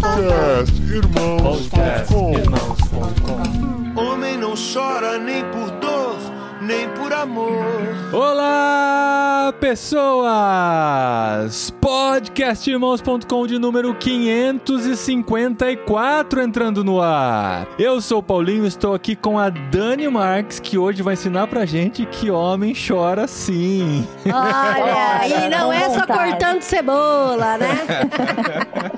Podcast Irmãos.com Homem não chora nem por dor, nem por amor. Olá, pessoas! Podcastirmãos.com de número 554 entrando no ar. Eu sou o Paulinho, estou aqui com a Dani Marques, que hoje vai ensinar pra gente que homem chora sim. Olha, e não é só cortando cebola, né?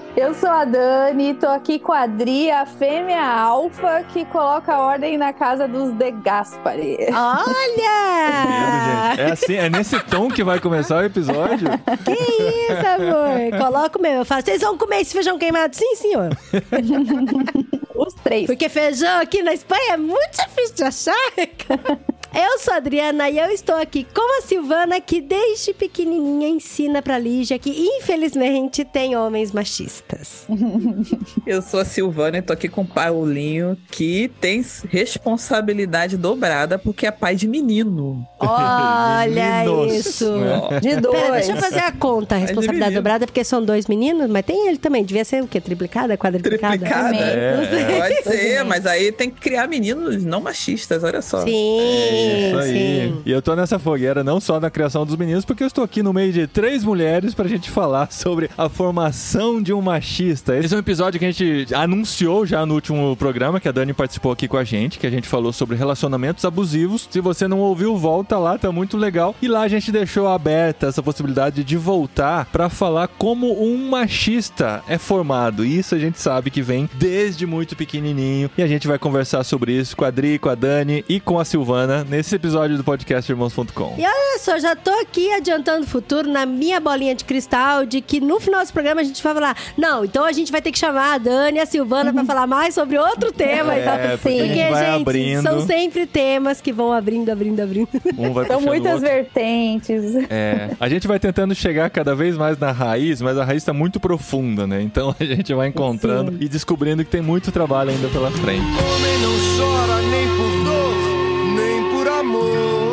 Eu sou a Dani, tô aqui com a Adri, a fêmea alfa que coloca ordem na casa dos De Gaspari. Olha! É assim, é nesse tom que vai começar o episódio? Que isso, amor? Coloca o meu. Eu falo, vocês vão comer esse feijão queimado? Sim, senhor. Os três. Porque feijão aqui na Espanha é muito difícil de achar. Eu sou a Adriana e eu estou aqui com a Silvana, que desde pequenininha ensina pra Lígia que, infelizmente, tem homens machistas. Eu sou a Silvana e tô aqui com o Paulinho, que tem responsabilidade dobrada porque é pai de menino. Olha Meninos. isso. De dois. Pera, deixa eu fazer a conta. A responsabilidade dobrada, porque são dois meninos, mas tem ele também. Devia ser o quê? Triplicada? Quadriplicada? Triplicada? Sei. Pode ser, mas aí tem que criar meninos não machistas, olha só. Sim, Isso aí. sim. E eu tô nessa fogueira não só na criação dos meninos, porque eu estou aqui no meio de três mulheres pra gente falar sobre a formação de um machista. Esse é um episódio que a gente anunciou já no último programa, que a Dani participou aqui com a gente, que a gente falou sobre relacionamentos abusivos. Se você não ouviu, volta lá, tá muito legal. E lá a gente deixou aberta essa possibilidade de voltar pra falar como um machista é formado. E isso a gente sabe que vem desde muito pequenininho. E a gente vai conversar sobre isso com a Adri, com a Dani e com a Silvana nesse episódio do podcast Irmãos.com. E olha só, já tô aqui adiantando o futuro na minha bolinha de cristal de que no final desse programa a gente vai falar: não, então a gente vai ter que chamar a Dani e a Silvana pra falar mais sobre outro tema e tal. É, porque a Porque, gente vai gente, abrindo. são sempre temas que vão abrindo, abrindo, abrindo. Um vai São muitas outro. vertentes. É, a gente vai tentando chegar cada vez mais na raiz, mas a raiz tá muito profunda, né? Então a gente vai encontrando e descobrindo que tem muito trabalho ainda pela frente. Homem não chora nem por dor, amor.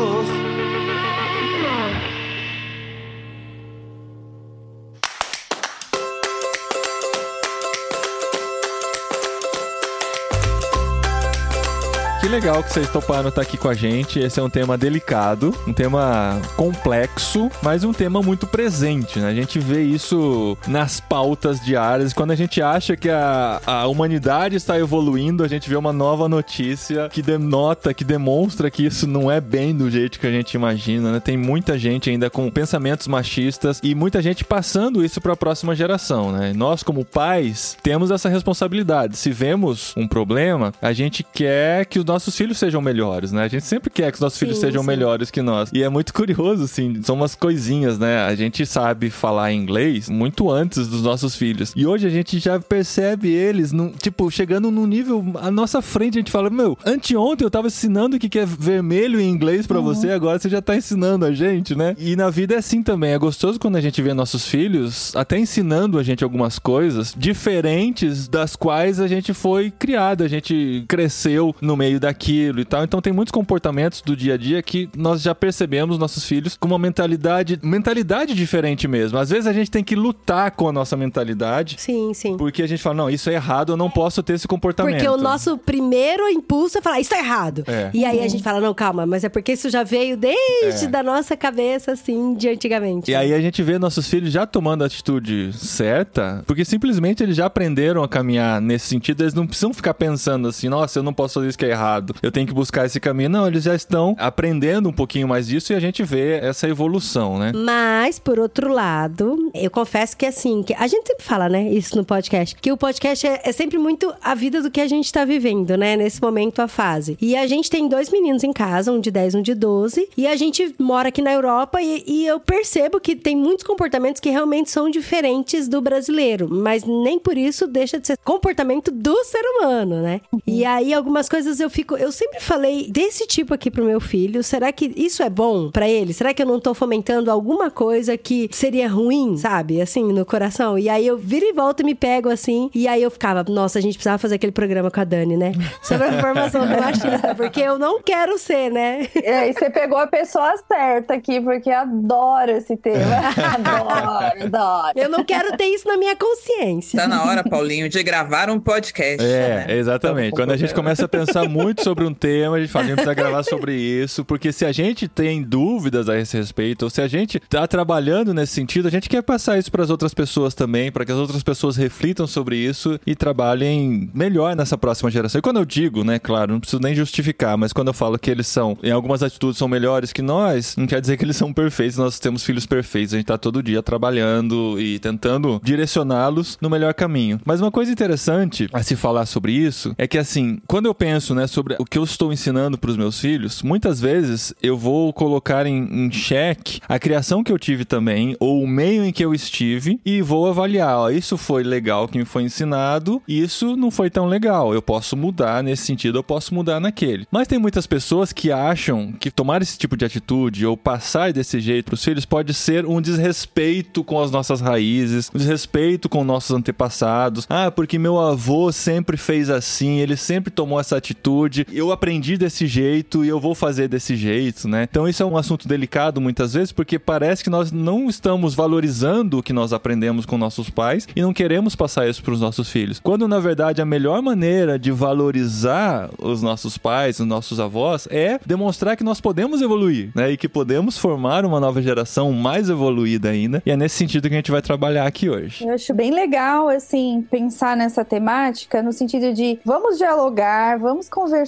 Legal que vocês toparam estar aqui com a gente. Esse é um tema delicado, um tema complexo, mas um tema muito presente, né? A gente vê isso nas pautas diárias. Quando a gente acha que a, a humanidade está evoluindo, a gente vê uma nova notícia que denota, que demonstra que isso não é bem do jeito que a gente imagina, né? Tem muita gente ainda com pensamentos machistas e muita gente passando isso para a próxima geração, né? Nós, como pais, temos essa responsabilidade. Se vemos um problema, a gente quer que os nossos filhos sejam melhores, né? A gente sempre quer que os nossos filhos Sim, sejam sim. melhores que nós. E é muito curioso, assim, são umas coisinhas, né? A gente sabe falar inglês muito antes dos nossos filhos. E hoje a gente já percebe eles, num- tipo, chegando num nível à nossa frente. A gente fala, meu, anteontem eu tava ensinando o que é vermelho em inglês pra você, agora você já tá ensinando a gente, né? E na vida é assim também. É gostoso quando a gente vê nossos filhos até ensinando a gente algumas coisas diferentes das quais a gente foi criado, a gente cresceu no meio daquilo e tal. Então tem muitos comportamentos do dia a dia que nós já percebemos nossos filhos com uma mentalidade, mentalidade diferente mesmo. Às vezes a gente tem que lutar com a nossa mentalidade. Sim, sim. Porque a gente fala, não, isso é errado, eu não posso ter esse comportamento. Porque o nosso primeiro impulso é falar, isso tá errado. É. E aí a gente fala, não, calma, mas é porque isso já veio desde É. da nossa cabeça, assim, de antigamente. E aí a gente vê nossos filhos já tomando a atitude certa, porque simplesmente eles já aprenderam a caminhar nesse sentido, eles não precisam ficar pensando assim, nossa, eu não posso fazer isso que é errado, eu tenho que buscar esse caminho. Não, eles já estão aprendendo um pouquinho mais disso e a gente vê essa evolução, né? Mas, por outro lado, eu confesso que assim, que a gente sempre fala, né, isso no podcast, que o podcast é, é sempre muito a vida do que a gente tá vivendo, né, nesse momento, a fase. E a gente tem dois meninos em casa, um de 10, um de 12, e a gente mora aqui na Europa e, e eu percebo que tem muitos comportamentos que realmente são diferentes do brasileiro, mas nem por isso deixa de ser comportamento do ser humano, né? E aí algumas coisas eu fico fico, eu sempre falei desse tipo aqui pro meu filho. Será que isso é bom pra ele? Será que eu não tô fomentando alguma coisa que seria ruim, sabe? Assim, no coração. E aí eu viro e volto e me pego assim. E aí eu ficava, nossa, a gente precisava fazer aquele programa com a Dani, né? Sobre a formação do machista, porque eu não quero ser, né? É, e você pegou a pessoa certa aqui, porque adoro esse tema. adoro, adoro. Eu não quero ter isso na minha consciência. Tá na hora, Paulinho, de gravar um podcast. É, né? exatamente. Então, Quando a gente começa a pensar muito sobre um tema, a gente fala, a gente precisa gravar sobre isso, porque se a gente tem dúvidas a esse respeito, ou se a gente tá trabalhando nesse sentido, a gente quer passar isso para as outras pessoas também, para que as outras pessoas reflitam sobre isso e trabalhem melhor nessa próxima geração. E quando eu digo, né, claro, não preciso nem justificar, mas quando eu falo que eles são, em algumas atitudes são melhores que nós, não quer dizer que eles são perfeitos, nós temos filhos perfeitos, a gente tá todo dia trabalhando e tentando direcioná-los no melhor caminho. Mas uma coisa interessante a se falar sobre isso é que assim, quando eu penso, né, sobre o que eu estou ensinando para os meus filhos, muitas vezes eu vou colocar em, em xeque a criação que eu tive também ou o meio em que eu estive e vou avaliar, ó, isso foi legal que me foi ensinado, isso não foi tão legal. Eu posso mudar nesse sentido, eu posso mudar naquele. Mas tem muitas pessoas que acham que tomar esse tipo de atitude ou passar desse jeito para os filhos pode ser um desrespeito com as nossas raízes, um desrespeito com nossos antepassados. Ah, porque meu avô sempre fez assim, ele sempre tomou essa atitude, eu aprendi desse jeito e eu vou fazer desse jeito, né? Então isso é um assunto delicado muitas vezes porque parece que nós não estamos valorizando o que nós aprendemos com nossos pais e não queremos passar isso para os nossos filhos. Quando na verdade a melhor maneira de valorizar os nossos pais, os nossos avós é demonstrar que nós podemos evoluir, né? E que podemos formar uma nova geração mais evoluída ainda. E é nesse sentido que a gente vai trabalhar aqui hoje. Eu acho bem legal, assim, pensar nessa temática no sentido de vamos dialogar, vamos conversar,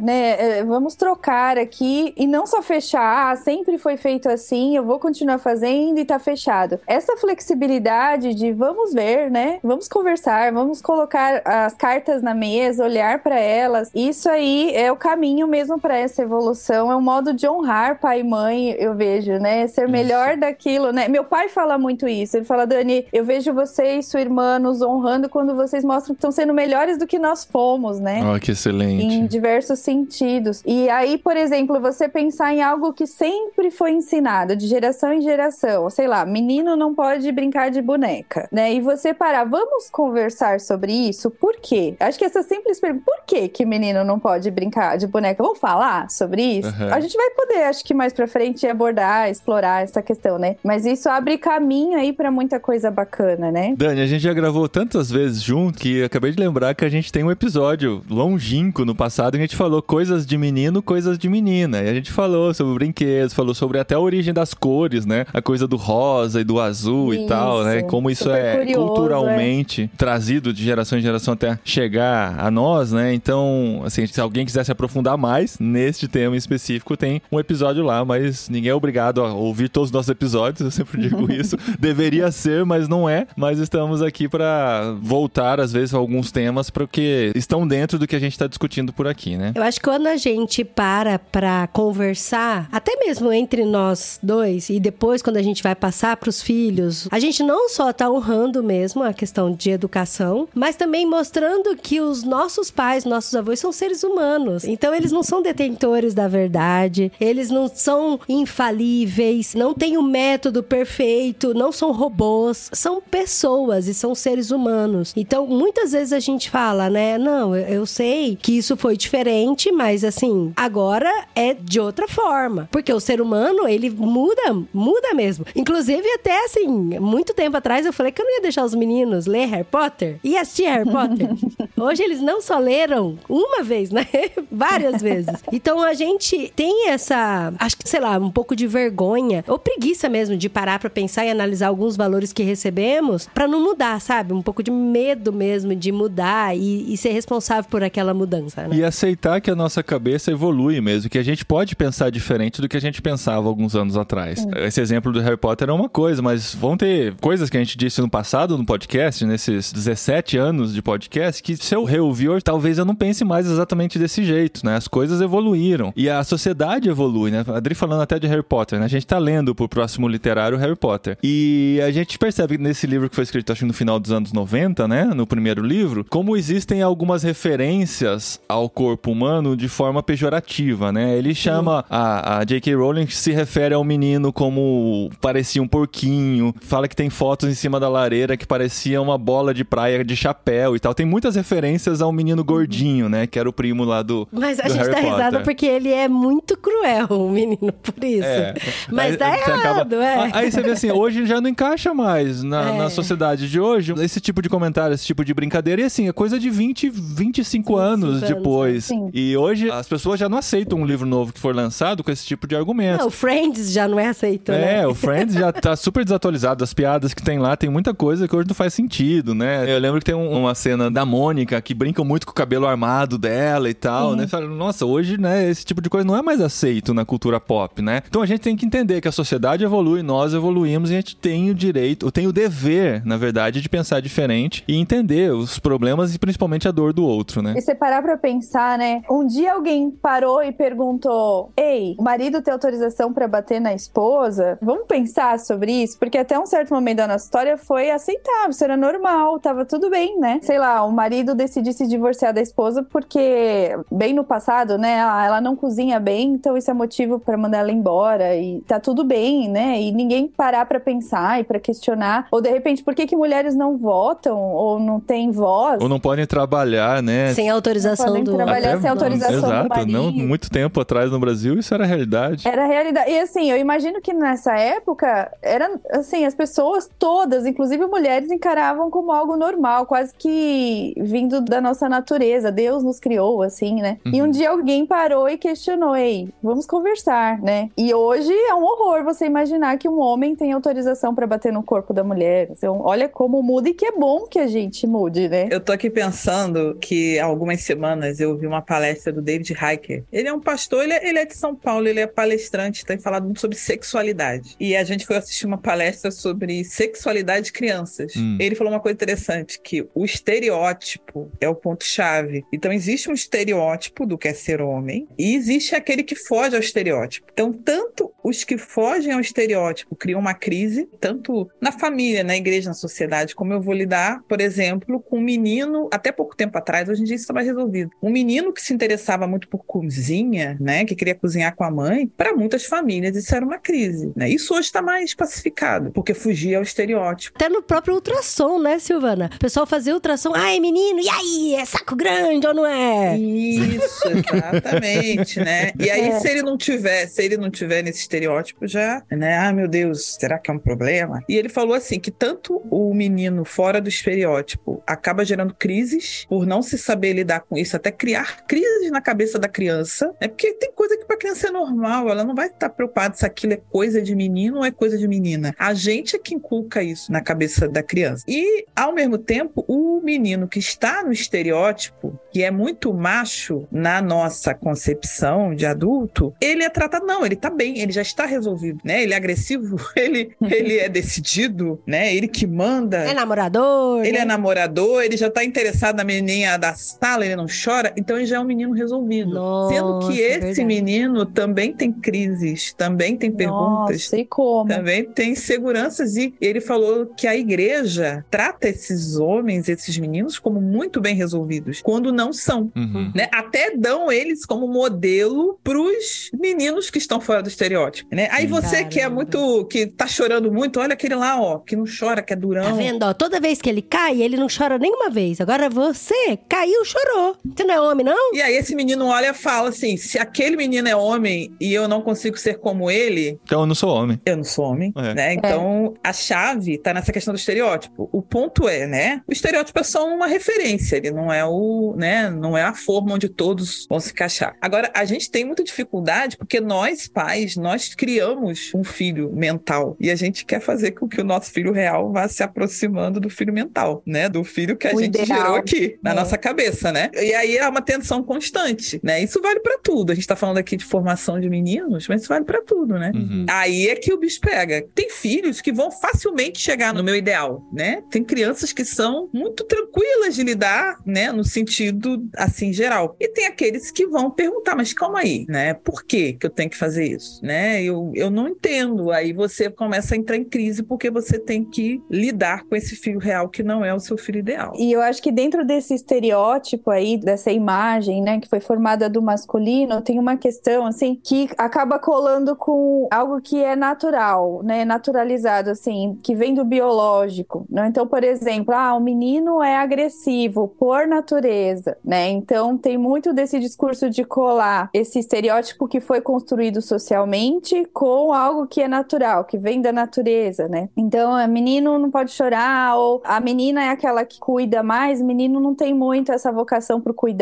né? eh, Vamos trocar aqui e não só fechar, ah, sempre foi feito assim, eu vou continuar fazendo e tá fechado. Essa flexibilidade de vamos ver, né? Vamos conversar, vamos colocar as cartas na mesa, olhar para elas. Isso aí é o caminho mesmo para essa evolução, é um modo de honrar pai e mãe, eu vejo, né? Ser melhor daquilo, né? Meu pai fala muito isso. Ele fala, Dani, eu vejo você e sua irmã nos honrando quando vocês mostram que estão sendo melhores do que nós fomos, né? Ó, que excelente. Em diversos sentidos. E aí, por exemplo, você pensar em algo que sempre foi ensinado, de geração em geração. Sei lá, menino não pode brincar de boneca, né? E você parar, vamos conversar sobre isso? Por quê? Acho que essa simples pergunta, por que que menino não pode brincar de boneca? Vamos falar sobre isso? Uhum. A gente vai poder, acho que mais pra frente, abordar, explorar essa questão, né? Mas isso abre caminho aí pra muita coisa bacana, né? Dani, a gente já gravou tantas vezes junto que acabei de lembrar que a gente tem um episódio longínquo no passado que a gente falou coisas de menino, coisas de menina. E a gente falou sobre brinquedos, falou sobre até a origem das cores, né? A coisa do rosa e do azul e Isso, tal, né? Como isso é curioso, culturalmente trazido de geração em geração até chegar a nós, né? Então, assim, se alguém quiser se aprofundar mais neste tema em específico, tem um episódio lá, mas ninguém é obrigado a ouvir todos os nossos episódios, eu sempre digo isso. Deveria ser, mas não é. Mas estamos aqui para voltar, às vezes, a alguns temas, porque estão dentro do que a gente está discutindo por aqui, né? Eu acho que quando a gente para pra conversar, até mesmo entre nós dois, e depois quando a gente vai passar pros filhos, a gente não só tá honrando mesmo a questão de educação, mas também mostrando que os nossos pais, nossos avós são seres humanos. Então eles não são detentores da verdade, eles não são infalíveis, não têm o método perfeito, não são robôs, são pessoas e são seres humanos. Então muitas vezes a gente fala, né? Não, eu sei que isso foi diferente, mas assim, agora é de outra forma. Porque o ser humano, ele muda, muda mesmo. Inclusive, até assim, muito tempo atrás eu falei que eu não ia deixar os meninos ler Harry Potter e assistir Harry Potter. Hoje eles não só leram uma vez, né? Várias vezes. Então a gente tem essa, acho que, sei lá, um pouco de vergonha ou preguiça mesmo de parar pra pensar e analisar alguns valores que recebemos pra não mudar, sabe? Um pouco de medo mesmo de mudar e, e ser responsável por aquela mudança, né? E aceitar que a nossa cabeça evolui mesmo, que a gente pode pensar diferente do que a gente pensava alguns anos atrás. Esse exemplo do Harry Potter é uma coisa, mas vão ter coisas que a gente disse no passado no podcast, nesses 17 anos de podcast, que se eu reouvir hoje, talvez eu não pense mais exatamente desse jeito, né? As coisas evoluíram. E a sociedade evolui, né? A Adri falando até de Harry Potter, né? A gente tá lendo pro próximo literário Harry Potter. E a gente percebe nesse livro que foi escrito, acho que no final dos anos 90, né? No primeiro livro, como existem algumas referências ao ao corpo humano de forma pejorativa, né? Ele chama a, a J.K. Rowling se refere ao menino como parecia um porquinho, fala que tem fotos em cima da lareira que parecia uma bola de praia de chapéu e tal. Tem muitas referências ao menino gordinho, né? Que era o primo lá do. Mas a do gente Harry dá risada porque ele é muito cruel, o menino, por isso. É. Mas Aí você errado, é. Ah, Aí você vê assim, hoje já não encaixa mais na, É. na sociedade de hoje esse tipo de comentário, esse tipo de brincadeira. E assim, é coisa de 20, 25 anos anos, depois. sim. E hoje as pessoas já não aceitam um livro novo que for lançado com esse tipo de argumento. Não, o Friends já não é aceito, né? É, o Friends já tá super desatualizado. As piadas que tem lá, tem muita coisa que hoje não faz sentido, né? Eu lembro que tem um- uma cena da Mônica que brinca muito com o cabelo armado dela e tal, né? Fala, Nossa, hoje, né, esse tipo de coisa não é mais aceito na cultura pop, né? Então a gente tem que entender que a sociedade evolui, nós evoluímos e a gente tem o direito, tem o dever, na verdade, de pensar diferente e entender os problemas e principalmente a dor do outro, né? E você parar pra pensar, né? Um dia alguém parou e perguntou: Ei, o marido tem autorização pra bater na esposa? Vamos pensar sobre isso? Porque até um certo momento da nossa história foi aceitável, isso era normal, tava tudo bem, né? Sei lá, o marido decidir se divorciar da esposa porque, bem no passado, né? ah, Ela não cozinha bem, então isso é motivo pra mandar ela embora e tá tudo bem, né? E ninguém parar pra pensar e pra questionar. Ou de repente, por que, que mulheres não votam ou não têm voz? Ou não podem trabalhar, né? Sem autorização do... trabalhar sem autorização do Exato, marido. não muito tempo atrás no Brasil isso era realidade. Era realidade. E assim, eu imagino que nessa época, era assim, as pessoas todas, inclusive mulheres, encaravam como algo normal, quase que vindo da nossa natureza. Deus nos criou, assim, né? E Uhum. um dia alguém parou e questionou: ei, vamos conversar, né? E hoje é um horror você imaginar que um homem tem autorização pra bater no corpo da mulher. Então, olha como muda e que é bom que a gente mude, né? Eu tô aqui pensando que há algumas semanas eu ouvi uma palestra do David Hiker. Ele é um pastor, ele é, ele é de São Paulo, ele é palestrante, tem falado muito sobre sexualidade. E a gente foi assistir uma palestra sobre sexualidade de crianças. Hum. Ele falou uma coisa interessante, que o estereótipo é o ponto-chave. Então existe um estereótipo do que é ser homem e existe aquele que foge ao estereótipo. Então tanto os que fogem ao estereótipo criam uma crise, tanto na família, na igreja, na sociedade, como eu vou lidar, por exemplo, com um menino, até pouco tempo atrás, hoje em dia isso está mais resolvido. Um menino que se interessava muito por cozinha, né, que queria cozinhar com a mãe, para muitas famílias isso era uma crise, né? Isso hoje está mais pacificado, porque fugia ao estereótipo. Até no próprio ultrassom, né, Silvana? O pessoal fazia ultrassom. Ai, menino, e aí? É saco grande ou não é? Isso, exatamente, né? E aí, É. se ele não tiver, se ele não tiver nesse estereótipo, já, né? Ah, meu Deus, será que é um problema? E ele falou assim que tanto o menino fora do estereótipo acaba gerando crises por não se saber lidar com isso, até criar crises na cabeça da criança, né? Porque tem coisa que para criança é normal, ela não vai estar preocupada se aquilo é coisa de menino ou é coisa de menina. A gente é que inculca isso na cabeça da criança. E, ao mesmo tempo, o menino que está no estereótipo, que é muito macho na nossa concepção de adulto, ele é tratado, não, ele tá bem, ele já está resolvido, né? Ele é agressivo, ele, ele é decidido, né? Ele que manda. É namorador? Ele né? é namorador, ele já tá interessado na menininha da sala, ele não chora, então ele já é um menino resolvido. Nossa, Sendo que esse verdade. menino também tem crises, também tem perguntas, Nossa, e como? também tem inseguranças. E ele falou que a igreja trata esses homens, esses meninos, como muito bem resolvidos, quando não são. Uhum. Né? Até dão eles como modelo pros meninos que estão fora do estereótipo, né? Aí você que é Caramba. muito que tá chorando muito, olha aquele lá, ó, que não chora, que é durão. Tá vendo? Ó, toda vez que ele cai, ele não chora nenhuma vez. Agora você caiu, chorou. Você não é homem, não? E aí esse menino olha e fala assim: se aquele menino é homem e eu não consigo ser como ele, Então eu não sou homem. eu não sou homem, É. né? Então a chave tá nessa questão do estereótipo. O ponto é, né? O estereótipo é só uma referência, ele não é o, né? Não é a forma onde todos vão se encaixar. Agora a gente tem muita dificuldade porque nós pais nós criamos um filho mental e a gente quer fazer com que o nosso filho real vá se aproximando do filho mental, né? Do filho que a O gente ideal. gerou aqui na É. nossa cabeça, né? E aí é uma tensão constante, né? Isso vale pra tudo. A gente tá falando aqui de formação de meninos, mas isso vale pra tudo, né? Uhum. Aí é que o bicho pega. Tem filhos que vão facilmente chegar no meu ideal, né? Tem crianças que são muito tranquilas de lidar, né? No sentido sentido assim geral. E tem aqueles que vão perguntar, mas calma aí, né? Por que que eu tenho que fazer isso, né? Eu, eu não entendo. Aí você começa a entrar em crise porque você tem que lidar com esse filho real que não é o seu filho ideal. E eu acho que dentro desse estereótipo aí, dessa imagem, né, que foi formada do masculino, tem uma questão, assim, que acaba colando com algo que é natural, né, naturalizado, assim, que vem do biológico, né? Então, por exemplo, ah, o menino é agressivo por natureza, né? Então, tem muito desse discurso de colar esse estereótipo que foi construído socialmente com algo que é natural, que vem da natureza, né? Então, o menino não pode chorar, ou a menina é aquela que cuida mais, menino não tem muito essa vocação pro cuidado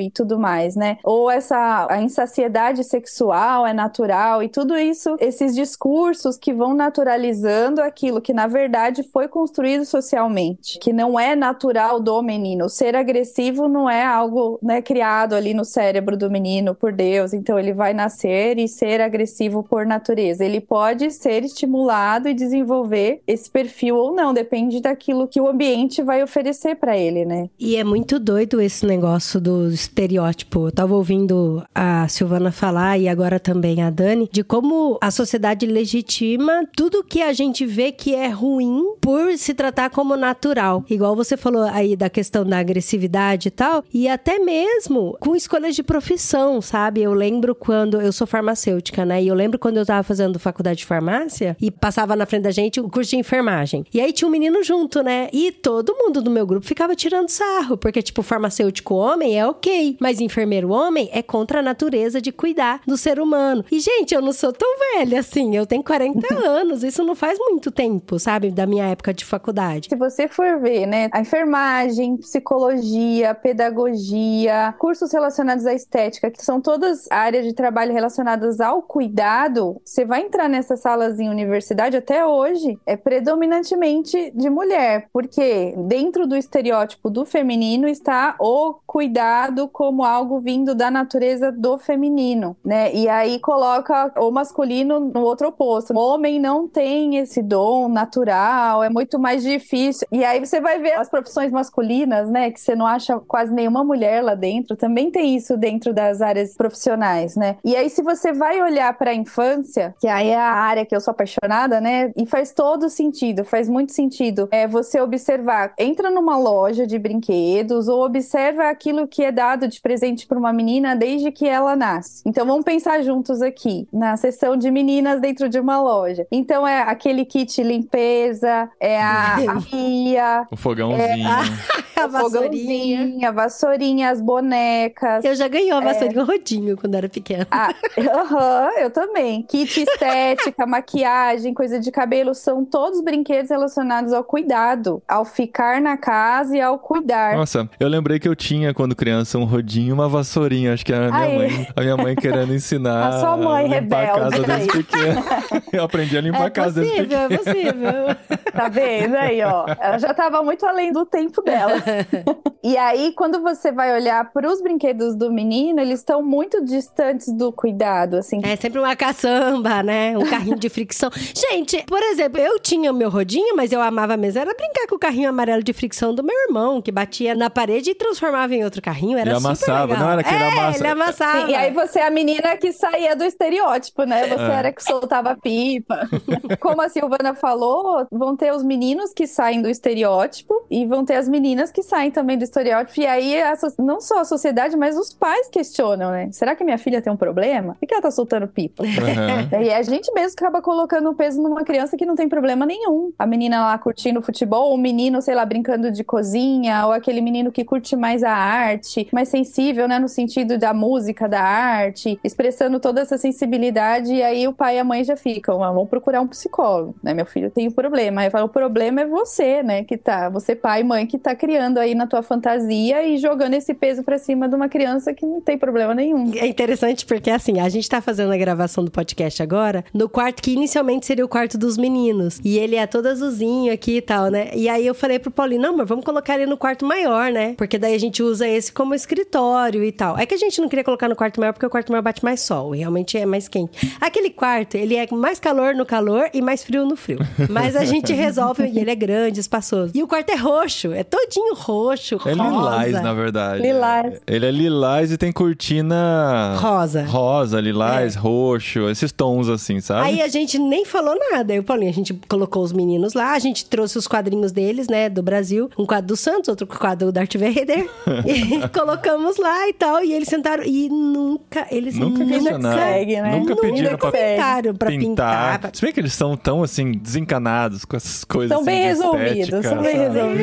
e tudo mais, né? Ou essa a insaciedade sexual é natural e tudo isso, esses discursos que vão naturalizando aquilo que na verdade foi construído socialmente, que não é natural do menino. Ser agressivo não é algo, né, criado ali no cérebro do menino por Deus, então ele vai nascer e ser agressivo por natureza. Ele pode ser estimulado e desenvolver esse perfil ou não, depende daquilo que o ambiente vai oferecer para ele, né? E é muito doido esse negócio do estereótipo. Eu tava ouvindo a Silvana falar e agora também a Dani, de como a sociedade legitima tudo que a gente vê que é ruim por se tratar como natural. Igual você falou aí da questão da agressividade e tal, e até mesmo com escolhas de profissão, sabe? Eu lembro quando eu sou farmacêutica, né? E eu lembro quando eu tava fazendo faculdade de farmácia e passava na frente da gente o curso de enfermagem. E aí tinha um menino junto, né? E todo mundo do meu grupo ficava tirando sarro, porque tipo farmacêutico homem é OK, mas enfermeiro homem é contra a natureza de cuidar do ser humano. E gente, eu não sou tão velha assim, eu tenho 40 anos, isso não faz muito tempo, sabe, da minha época de faculdade. Se você for ver, né, a enfermagem, psicologia, pedagogia, cursos relacionados à estética, que são todas áreas de trabalho relacionadas ao cuidado, você vai entrar nessas salas em universidade até hoje, é predominantemente de mulher, porque dentro do estereótipo do feminino está o cuidado como algo vindo da natureza do feminino, né? E aí coloca o masculino no outro oposto. O homem não tem esse dom natural, é muito mais difícil. E aí você vai ver as profissões masculinas, né, que você não acha quase nenhuma mulher lá dentro, também tem isso dentro das áreas profissionais, né? E aí se você vai olhar para a infância, que aí é a área que eu sou apaixonada, né? E faz todo sentido, faz muito sentido. É você observar, entra numa loja de brinquedos ou observa aquilo que é dado de presente para uma menina desde que ela nasce. Então vamos pensar juntos aqui na seção de meninas dentro de uma loja. Então é aquele kit limpeza, é a, a pia, O fogãozinho. a o vassourinha. a vassourinha, as bonecas. Eu já ganhei uma vassourinha rodinho quando era pequena. Ah, aham, eu também. Kit estética, maquiagem, coisa de cabelo, são todos brinquedos relacionados ao cuidado, ao ficar na casa e ao cuidar. Nossa, eu lembrei que eu tinha, quando criança, um rodinho e uma vassourinha. Acho que era a minha Aí. mãe. A minha mãe querendo ensinar A sua mãe a limpar a rebelde casa desde pequena. Eu aprendi a limpar É a casa desde possível, pequena. é possível. Tá vendo aí, ó? Ela já tava muito além do tempo dela. E aí, quando você vai olhar para os brinquedos do menino, eles estão muito distantes do cuidado, assim. É sempre uma caçamba, né? Um carrinho de fricção. Gente, por exemplo, eu tinha o meu rodinho, mas eu amava mesmo. Era brincar com o carrinho amarelo de fricção do meu irmão, que batia na parede e transformava em outro carrinho. Era Ele super amassava, legal. não era que ele é, amassa- ele amassava. E aí você é a menina que saía do estereótipo, né? Você É. era que soltava pipa. Como a Silvana falou, vão ter os meninos que saem do estereótipo e vão ter as meninas que saem também do estereótipo. E aí a não só a sociedade, mas os pais questionam, né? Será que minha filha tem um problema? Por que ela tá soltando pipa? Aham. E a gente mesmo acaba colocando o peso numa criança que não tem problema nenhum. A menina lá curtindo futebol, ou o menino, sei lá, brincando de cozinha, ou aquele menino que curte mais a arte, mais sensível, né, no sentido da música, da arte, expressando toda essa sensibilidade. E aí o pai e a mãe já ficam, ah, vamos procurar um psicólogo, né? Meu filho tem um problema. Aí eu falo, o problema é você, né, que tá, você pai e mãe que tá criando aí na tua fantasia e jogando esse peso pra cima de uma criança que não tem problema nenhum. É interessante porque, assim, a gente tá fazendo a gravação do podcast agora no quarto que inicialmente seria o quarto dos meninos. E ele é todo azulzinho aqui e tal, né? E aí eu falei pro Paulinho, não, mas vamos colocar ele no quarto maior, né? Porque daí a gente usa esse como escritório e tal. É que a gente não queria colocar no quarto maior porque o quarto maior bate mais sol, e realmente é mais quente. Aquele quarto, ele é mais calor no calor e mais frio no frio. Mas a gente resolve e ele é grande, espaçoso. E o quarto é roxo, é todinho roxo, É rosa. lilás, na verdade. Lilás. Ele é lilás e tem cortina Rosa. rosa, lilás, roxo, esses tons assim, sabe? Aí a gente nem falou nada. Eu, Paulinho, a gente colocou os meninos lá, a gente trouxe os quadrinhos deles, né, do Brasil. Um quadro do Santos, outro quadro do Darth Vader. e colocamos lá e tal. E eles sentaram. E nunca, eles Nunca nunca, consegue, né? Nunca Nunca pediram pra comentaram pra pintar. pintar. pra- Se bem que eles são tão, assim, desencanados com essas coisas São assim, bem de resolvidos, estética, são bem sabe? resolvidos.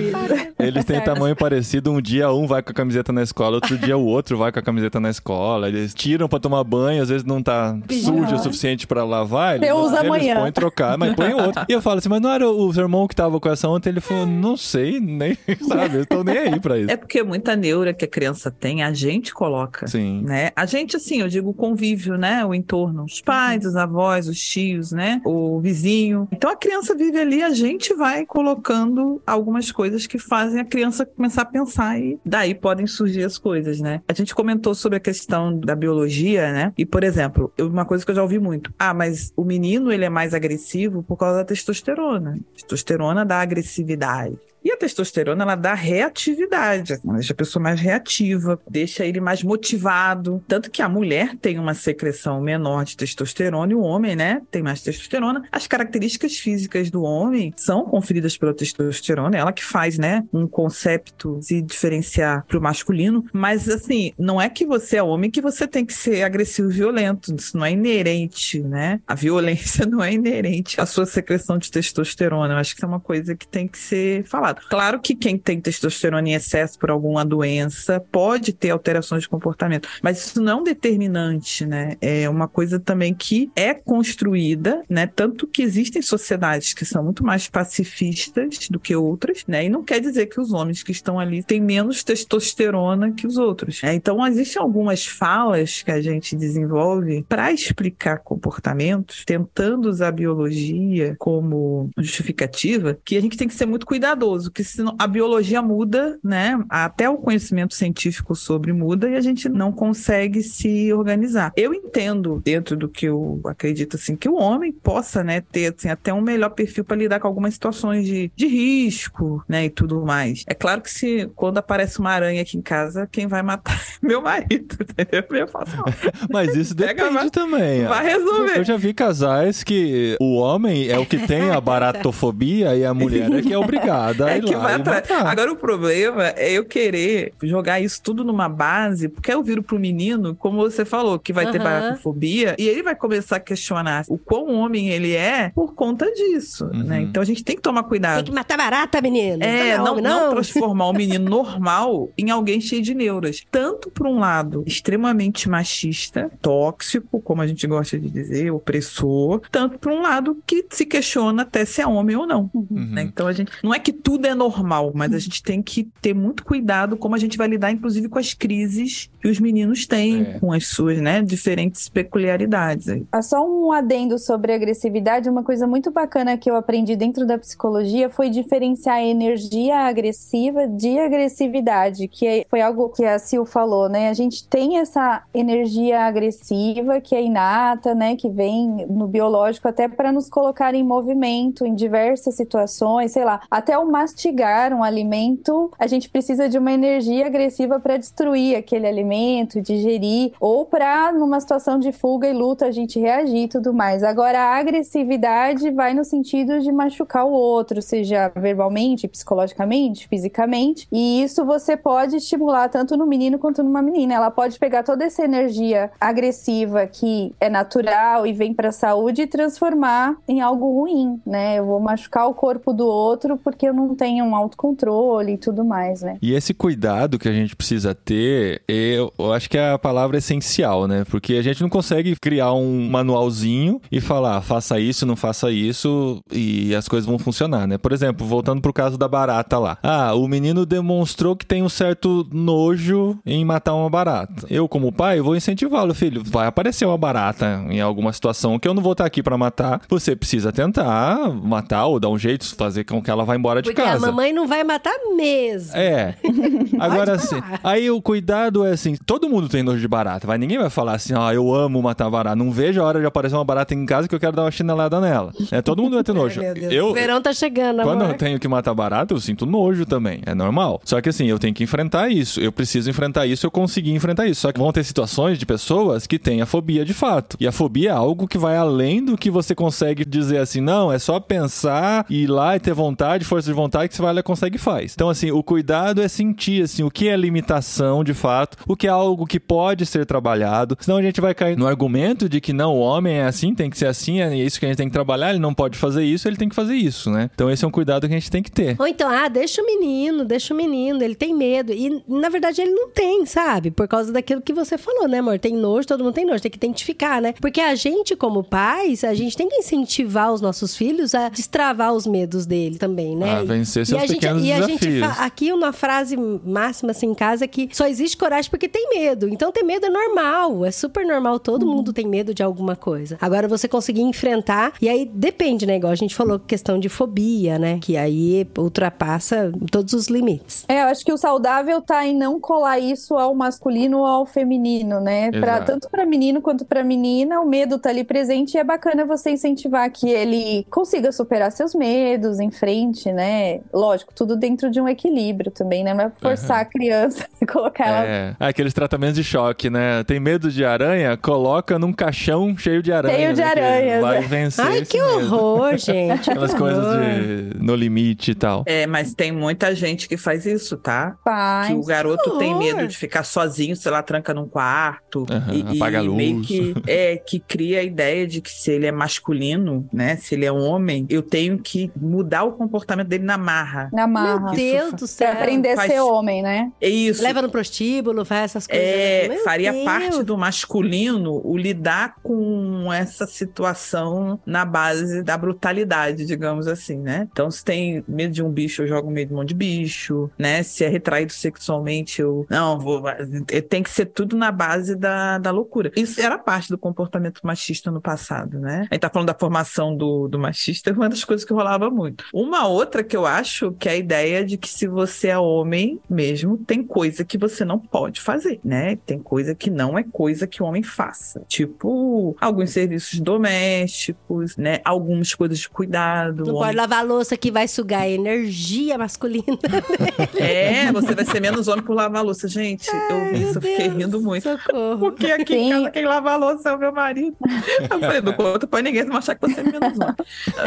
Eles têm Certo. tamanho parecido. Um dia um vai com a camiseta na escola, outro dia o outro vai com a camiseta na escola. Eles tiram pra tomar banho, às vezes não tá sujo o suficiente pra lavar. Eles, Você usa eles amanhã. põem trocar, mas põe outro. E eu falo assim, mas não era o seu irmão que tava com essa ontem? Ele falou, não sei, nem, sabe? Eu tô nem aí pra isso. É porque muita neura que a criança tem, a gente coloca. Sim. Né? A gente, assim, eu digo o convívio, né? O entorno. Os pais, os avós, os tios, né? O vizinho. Então a criança vive ali, a gente vai colocando algumas coisas que fazem a criança começar a pensar e daí podem surgir as coisas, né? A gente comentou sobre a questão da biologia, né? E, por exemplo, uma coisa que eu já ouvi muito. Ah, mas o menino, ele é mais agressivo por causa da testosterona. Testosterona dá agressividade. E a testosterona, ela dá reatividade, ela deixa a pessoa mais reativa, deixa ele mais motivado. Tanto que a mulher tem uma secreção menor de testosterona e o homem, né, tem mais testosterona. As características físicas do homem são conferidas pela testosterona, ela que faz, né, um concepto se diferenciar pro masculino. Mas, assim, não é que você é homem que você tem que ser agressivo e violento. Isso não é inerente, né? A violência não é inerente à sua secreção de testosterona. Eu acho que isso é uma coisa que tem que ser falada. Claro que quem tem testosterona em excesso por alguma doença pode ter alterações de comportamento, mas isso não é um determinante, né? É uma coisa também que é construída, né? Tanto que existem sociedades que são muito mais pacifistas do que outras, né? E não quer dizer que os homens que estão ali têm menos testosterona que os outros. né? Então, existem algumas falas que a gente desenvolve para explicar comportamentos, tentando usar a biologia como justificativa, que a gente tem que ser muito cuidadoso, que senão a biologia muda, né? Até o conhecimento científico sobre muda e a gente não consegue se organizar. Eu entendo, dentro do que eu acredito, assim, que o homem possa, né, ter assim, até um melhor perfil para lidar com algumas situações de, de risco, né, e tudo mais. É claro que se quando aparece uma aranha aqui em casa, quem vai matar é meu marido, entendeu? Eu faço, Mas isso Pega, depende vai- também. vai resolver. Eu já vi casais que o homem é o que tem a baratofobia e a mulher é que é obrigada É ir que lá vai e atrás. matar. Agora o problema é eu querer jogar isso tudo numa base, porque eu viro pro menino, como você falou, que vai ter Aham. baratofobia, e ele vai começar a questionar o quão homem ele é por conta disso, Uhum. né? Então a gente tem que tomar Tem cuidado. que matar barata, menino. É, não, não, homem, não transformar o menino normal em alguém cheio de neuras. Tanto por um lado extremamente machista, tóxico, como a gente gosta de dizer, opressor, tanto por um lado que se questiona até se é homem ou não. Uhum. né? Então a gente não é que tudo é normal, mas a gente tem que ter muito cuidado como a gente vai lidar, inclusive, com as crises que os meninos têm, É. com as suas, né, diferentes peculiaridades. aí. Ah, Só um adendo sobre agressividade, uma coisa muito bacana que eu aprendi dentro da psicologia foi diferenciar a energia agressiva de agressividade, que é- foi algo que a Sil falou, né? A gente tem essa energia agressiva que é inata, né, que vem no biológico até para nos colocar em movimento em diversas situações, sei lá, até o mastigar um alimento, a gente precisa de uma energia agressiva para destruir aquele alimento, digerir, ou para numa situação de fuga e luta a gente reagir e tudo mais. Agora a agressividade vai no sentido de machucar o outro, seja verbalmente, psicologicamente, fisicamente, e isso você pode estimular tanto no menino quanto numa menina. Ela pode pegar toda essa energia agressiva que é natural e vem para a saúde e transformar em algo ruim, né? Eu vou machucar o corpo do outro porque eu não tenho um autocontrole e tudo mais, né? E esse cuidado que a gente precisa ter, eu, acho que é a palavra essencial, né? Porque a gente não consegue criar um manualzinho e falar, faça isso, não faça isso, e as coisas vão funcionar, né? Por exemplo, voltando pro caso da barata lá. Ah, o menino demonstrou que tem um certo nojo em matar uma barata. Eu, como pai, vou incentivá-lo, filho. Vai aparecer uma barata em alguma situação que eu não vou estar aqui pra matar. Você precisa tentar matar ou dar um jeito, fazer com que ela vá embora de Cuidado É, a casa. mamãe não vai matar mesmo. É. Agora assim, falar. aí o cuidado é assim, todo mundo tem nojo de barata, vai ninguém vai falar assim, ó, eu amo matar barata, não vejo a hora de aparecer uma barata em casa que eu quero dar uma chinelada nela. É, todo mundo vai ter nojo. Meu Deus. eu O verão tá chegando, quando amor. eu tenho que matar barata, eu sinto nojo também, é normal. Só que assim, eu tenho que enfrentar isso, eu preciso enfrentar isso, eu consegui enfrentar isso. Só que vão ter situações de pessoas que têm a fobia de fato. E a fobia é algo que vai além do que você consegue dizer assim, não, é só pensar, ir lá e ter vontade, força de vontade que você vai lá, consegue e faz. Então assim, o cuidado é sentir assim, o que é limitação de fato, o que é algo que pode ser trabalhado. Senão a gente vai cair no argumento de que não, o homem é assim, tem que ser assim, é isso que a gente tem que trabalhar, ele não pode fazer isso, ele tem que fazer isso, né? Então esse é um cuidado que a gente tem que ter. Ou então, ah, deixa o menino, deixa o menino, ele tem medo. E, na verdade, ele não tem, sabe? Por causa daquilo que você falou, né, amor? Tem nojo, todo mundo tem nojo, tem que identificar, né? Porque a gente, como pais, a gente tem que incentivar os nossos filhos a destravar os medos dele também, né? A vencer seus e a gente, pequenos e a gente desafios. aqui uma frase máxima assim em casa é que só existe coragem porque tem medo. Então ter medo é normal, é super normal, todo mundo tem medo de alguma coisa. Agora você conseguir enfrentar e aí depende, né, igual a gente falou questão de fobia, né, que aí ultrapassa todos os limites. É, eu acho que o saudável tá em não colar isso ao masculino ou ao feminino, né? Pra, Exato. tanto para menino quanto para menina, o medo tá ali presente e é bacana você incentivar que ele consiga superar seus medos em frente, né? Lógico, tudo dentro de um equilíbrio também, né? Não é forçar a criança e colocar ela. É, aqueles tratamentos de choque, né? Tem medo de aranha? Coloca num caixão cheio de aranha. Cheio de né? Que aranhas, Vai é. vencer Ai, que medo. horror, gente. Aquelas que coisas de no limite e tal. É, mas tem muita gente que faz isso, tá? Paz. Que o garoto tem horror. medo de ficar sozinho, sei lá, tranca num quarto. Aham, e, apaga a e meio luz. que, é, que cria a ideia de que se ele é masculino, né? Se ele é homem, eu tenho que mudar o comportamento dele na marra. Na marra. Meu Isso Deus fa- do céu. Pra aprender a faz- ser homem, né? É isso. Leva no prostíbulo, faz essas coisas. É, faria Deus. parte do masculino o lidar com essa situação na base da brutalidade, digamos assim, né? Então, se tem medo de um bicho, eu jogo medo de um monte de bicho, né? Se é retraído sexualmente, eu. Não, vou. é, Tem que ser tudo na base da, da loucura. Isso era parte do comportamento machista no passado, né? A gente tá falando da formação do, do machista, é uma das coisas que rolava muito. Uma outra que eu acho que é a ideia de que se você é homem mesmo, tem coisa que você não pode fazer, né? Tem coisa que não é coisa que o homem faça. Tipo, alguns serviços domésticos, né? Algumas coisas de cuidado. Não O pode homem- lavar a louça que vai sugar a energia masculina. É, você vai ser menos homem por lavar a louça. Gente, eu vi isso, eu fiquei rindo muito. Socorro. Porque aqui em Sim. casa quem lava a louça é o meu marido. Eu falei, não conta pra ninguém, não achar que você é menos homem.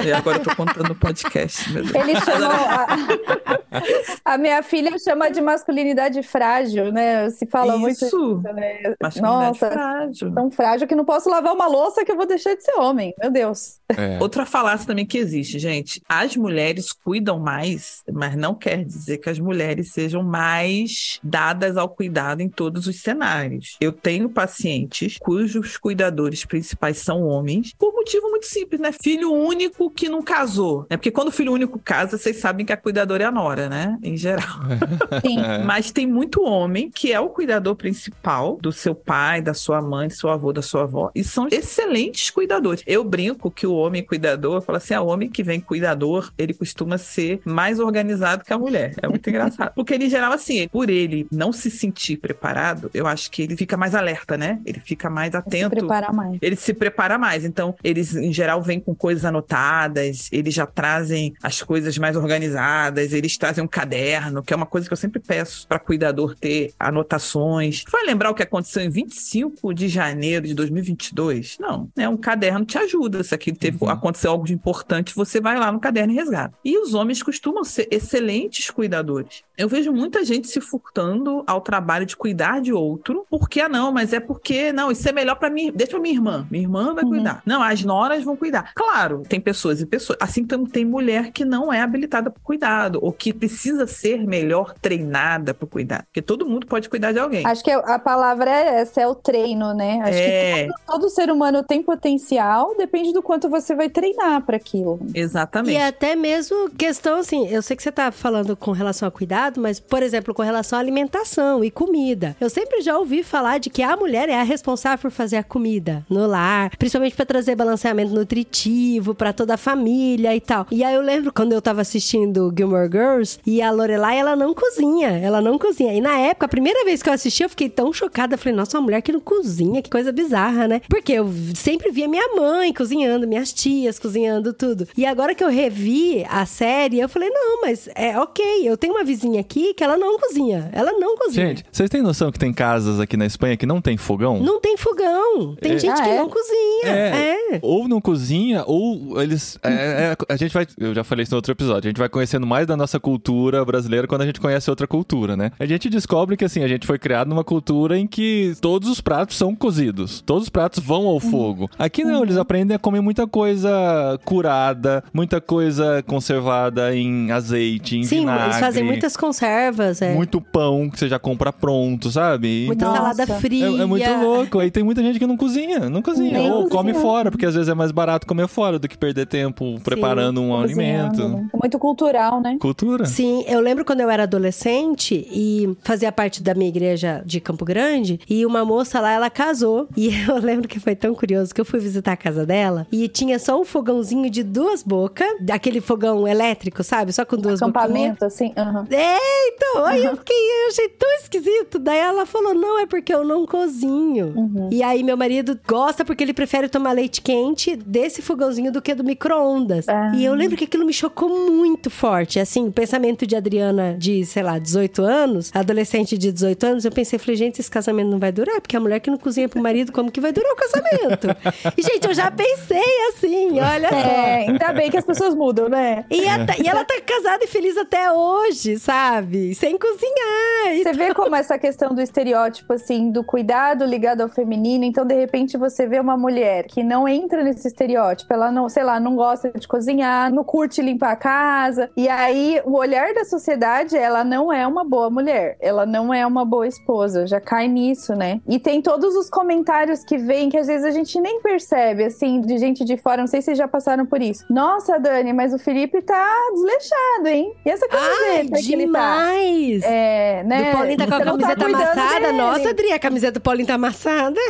E agora eu tô contando no podcast, meu Deus. Ele chamou. A, a minha filha chama de masculinidade frágil, né? Se fala muito Isso. isso, né? Masculinidade Nossa, frágil. tão frágil que não posso lavar uma louça que eu vou deixar de ser homem. Meu Deus. É. Outra falácia também que existe, gente. As mulheres cuidam mais, mas não quer dizer que as mulheres sejam mais dadas ao cuidado em todos os cenários. Eu tenho pacientes cujos cuidadores principais são homens, por motivo muito simples, né? Filho único que não casou. Né? Porque quando o filho único casa, vocês sabem que a cuidadora é a nora, né? Em geral. Sim. É. Mas tem muito homem que é o cuidador principal do seu pai, da sua mãe, do seu avô, da sua avó, e são excelentes cuidadores. Eu brinco que o homem cuidador, eu falo assim, ah, o homem que vem cuidador, ele costuma ser mais organizado que a mulher. É muito engraçado. Porque ele, em geral, assim, por ele não se sentir preparado, eu acho que ele fica mais alerta, né? Ele fica mais Se atento prepara mais. ele se prepara mais. Então, eles em geral vêm com coisas anotadas, eles já trazem as coisas mais organizadas, eles trazem um caderno, que é uma coisa que eu sempre peço para cuidador ter anotações. Vai lembrar o que aconteceu em 25 de janeiro de 2022? Não, né? Um caderno te ajuda. Se aqui teve, aconteceu algo de importante, você vai lá no caderno e resgata. E os homens costumam ser excelentes cuidadores. Eu vejo muita gente se furtando ao trabalho de cuidar de outro, porque, ah, não, mas é porque, não, isso é melhor para mim, deixa pra minha irmã, minha irmã vai Uhum. cuidar. Não, as noras vão cuidar. Claro, tem pessoas e pessoas, assim como tem mulher que não é habilitada para cuidado, ou que precisa ser melhor treinada para cuidar, porque todo mundo pode cuidar de alguém. Acho que a palavra é essa, é o treino, né? Acho É. que todo, todo ser humano tem potencial, depende do quanto você vai treinar para aquilo. Exatamente. E até mesmo questão assim, eu sei que você tá falando com relação a cuidado, mas, por exemplo, com relação à alimentação e comida. Eu sempre já ouvi falar de que a mulher é a responsável por fazer a comida no lar, principalmente para trazer balanceamento nutritivo pra toda a família e tal. E aí eu lembro quando eu tava assistindo Gilmore Girls e a Lorelai, ela não cozinha, ela não cozinha. E na época, a primeira vez que eu assisti, eu fiquei tão chocada. Falei, nossa, uma mulher que não cozinha, que coisa bizarra, né? Porque eu sempre via minha mãe cozinhando, minhas tias cozinhando tudo. E agora que eu revi a série, eu falei, não, mas é ok, eu tenho uma vizinha aqui que ela não cozinha. Ela não cozinha. Gente, vocês têm noção que tem casas aqui na Espanha que não tem fogão? Não tem fogão. Tem É. gente Ah, que é? não cozinha. É. Ou não cozinha, ou eles. é, é, a gente vai. Eu já falei isso no outro episódio. A gente vai conhecendo mais da nossa cultura brasileira quando a gente conhece outra cultura, né? A gente descobre que, assim, a gente foi criado numa cultura em que todos os pratos são cozidos. Todos os pratos vão ao fogo. Aqui não, eles aprendem a comer muita coisa curada, muita coisa conservada em azeite, em Sim, vinagre. eles fazem muitas conservas. É. Muito pão que você já compra pronto, sabe? Muita Nossa. salada É, fria. é muito louco. Aí tem muita gente que não cozinha, não cozinha. Nem Ou come cozinha. fora, porque às vezes é mais barato comer fora do que perder tempo preparando um Cozinhando, alimento. É muito cultural, né? Cultura. Sim, eu lembro quando eu era adolescente e fazia parte da minha igreja de Campo Grande e uma moça lá, ela casou. E eu lembro que foi tão curioso que eu fui visitar a casa dela e tinha só um fogãozinho de duas bocas, aquele fogão elétrico, sabe? Só com duas boquinhas. Acampamento, assim. aham. É, então, aí eu fiquei, eu achei tão esquisito. Daí ela falou: não, é porque eu não cozinho. Uhum. E aí meu marido gosta porque ele prefere tomar leite quente desse fogãozinho do que do micro-ondas. Ah. E eu lembro que aquilo me chocou muito forte. Assim, o pensamento de Adriana de, sei lá, 18 anos, adolescente de 18 anos, eu pensei, falei, gente, esse casamento não vai durar, porque a mulher que não cozinha pro marido, como que vai durar o casamento? e, gente, eu já pensei assim, olha só. É, ainda bem que as pessoas mudam, né? E, a- e ela tá casada e feliz até hoje, sabe? Sem cozinhar. Você vê como essa questão do estereótipo, assim, do cuidado ligado ao feminino. Então, de repente, você vê uma mulher que não entra nesse estereótipo. Ela não, sei lá, não gosta de cozinhar, não curte limpar a casa. E aí, o olhar da sociedade, ela não é uma boa mulher. Ela não é uma boa esposa. Já cai nisso, né? E tem todos os comentários que vêm que às vezes a gente nem percebe, assim, de gente de fora. Não sei se vocês já passaram por isso. Nossa, Dani, mas o Felipe tá desleixado, hein? E essa Ai, camiseta ele tá? demais! É, né? Do Paulinho tá com a camiseta cuidando amassada. dele. Nossa, Adri, a camiseta do Paulinho tá amassada.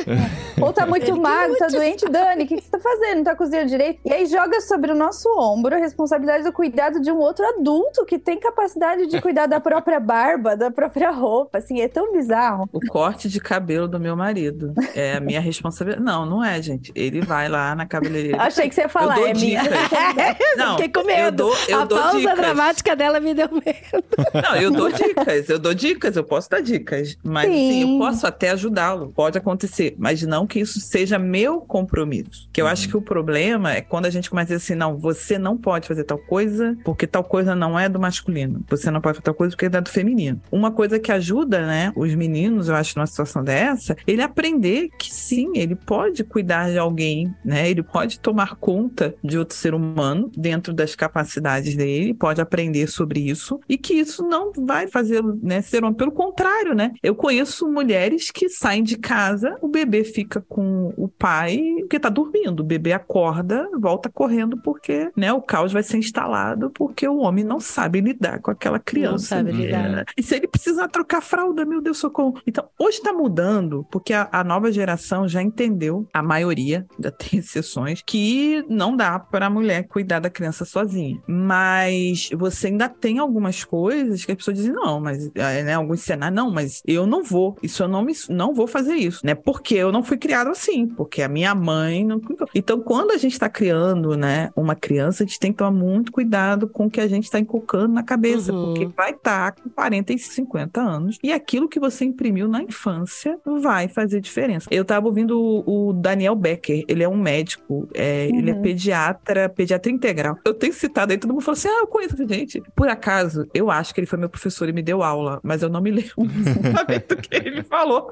Ou tá muito Ele magro, tá doente, Dani, o que, que você tá fazendo? Não tá cozinhando direito? E aí joga sobre o nosso ombro a responsabilidade do cuidado de um outro adulto que tem capacidade de cuidar da própria barba, da própria roupa. Assim, é tão bizarro. O corte de cabelo do meu marido. É a minha responsabilidade. Não, não é, gente. Ele vai lá na cabeleireira. Achei que você ia falar, é minha. dicas. Não, Fiquei com eu medo. dou, eu a dou pausa dicas. dramática dela me deu medo. Não, eu dou dicas, eu dou dicas, eu posso dar dicas. Mas Sim. assim, eu posso até ajudá-lo, pode acontecer. Mas não que isso seja meu compromisso. Que eu acho que o problema é quando a gente começa a dizer assim: não, você não pode fazer tal coisa porque tal coisa não é do masculino. Você não pode fazer tal coisa porque é do feminino. Uma coisa que ajuda, né, os meninos, eu acho, numa situação dessa, ele aprender que sim, ele pode cuidar de alguém, né? Ele pode tomar conta de outro ser humano dentro das capacidades dele, pode aprender sobre isso e que isso não vai fazê-lo, né, ser homem. Pelo contrário, né? Eu conheço mulheres que saem de casa, o bebê fica com o pai porque tá dormindo, o bebê acorda, volta correndo porque, né, o caos vai ser instalado porque o homem não sabe lidar com aquela criança. sabe né? lidar. E se ele precisar trocar fralda, meu Deus, socorro. Então, hoje está mudando, porque a, a nova geração já entendeu, a maioria, ainda tem exceções, que não dá para a mulher cuidar da criança sozinha. Mas você ainda tem algumas coisas que as pessoas dizem, não, mas, é, né, alguns cenários, não, mas eu não vou, isso eu não, me, não vou fazer isso, né? Porque eu não fui criado assim, porque a minha mãe não. Então, quando a gente está criando, né, uma criança, a gente tem que tomar muito cuidado com o que a gente está inculcando na cabeça, Uhum. porque vai estar com 40 e 50 anos e aquilo que você imprimiu na infância vai fazer diferença. Eu estava ouvindo o, o Daniel Becker, ele é um médico, é, ele é Uhum. pediatra, pediatra integral. Eu tenho citado aí, todo mundo falou assim: ah, eu conheço essa gente. Por acaso, eu acho que ele foi meu professor e me deu aula, mas eu não me lembro exatamente do que ele falou.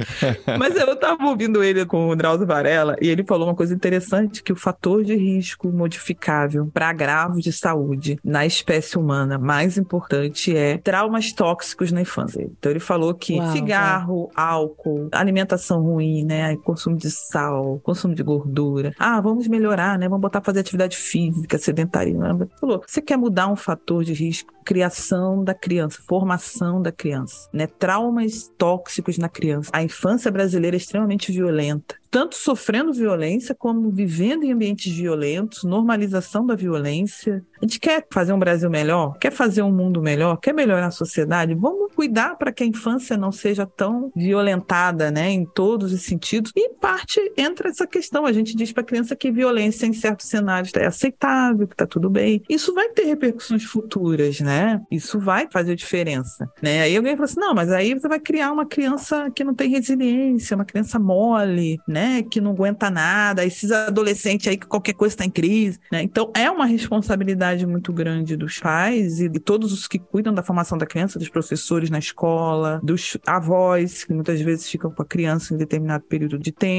mas eu estava ouvindo ele com o Drauzio Varela e ele falou uma coisa interessante: que o fator de risco modificável para agravos de saúde na espécie humana mais importante é traumas tóxicos na infância. Então ele falou que Uau, cigarro, álcool, alimentação ruim, né, consumo de sal, consumo de gordura. Ah, vamos melhorar, né? Vamos botar fazer atividade física, sedentarismo. Ele Falou, você quer mudar um fator de risco? Criação da criança, formação da criança, né? Traumas tóxicos na criança. A infância brasileira é extremamente violenta. Tanto sofrendo violência como vivendo em ambientes violentos, normalização da violência. A gente quer fazer um Brasil melhor, quer fazer um mundo melhor, quer melhorar a sociedade. Vamos cuidar para que a infância não seja tão violentada, né, em todos os sentidos. E parte entra essa questão. A gente diz para a criança que violência em certos cenários é aceitável, que está tudo bem. Isso vai ter repercussões futuras, né? Isso vai fazer diferença, né? Aí alguém fala assim: "Não, mas aí você vai criar uma criança que não tem resiliência, uma criança mole, né, que não aguenta nada, esses adolescentes aí que qualquer coisa está em crise, né? Então é uma responsabilidade muito grande dos pais e de todos os que cuidam da formação da criança, dos professores na escola, dos avós que muitas vezes ficam com a criança em determinado período de tempo,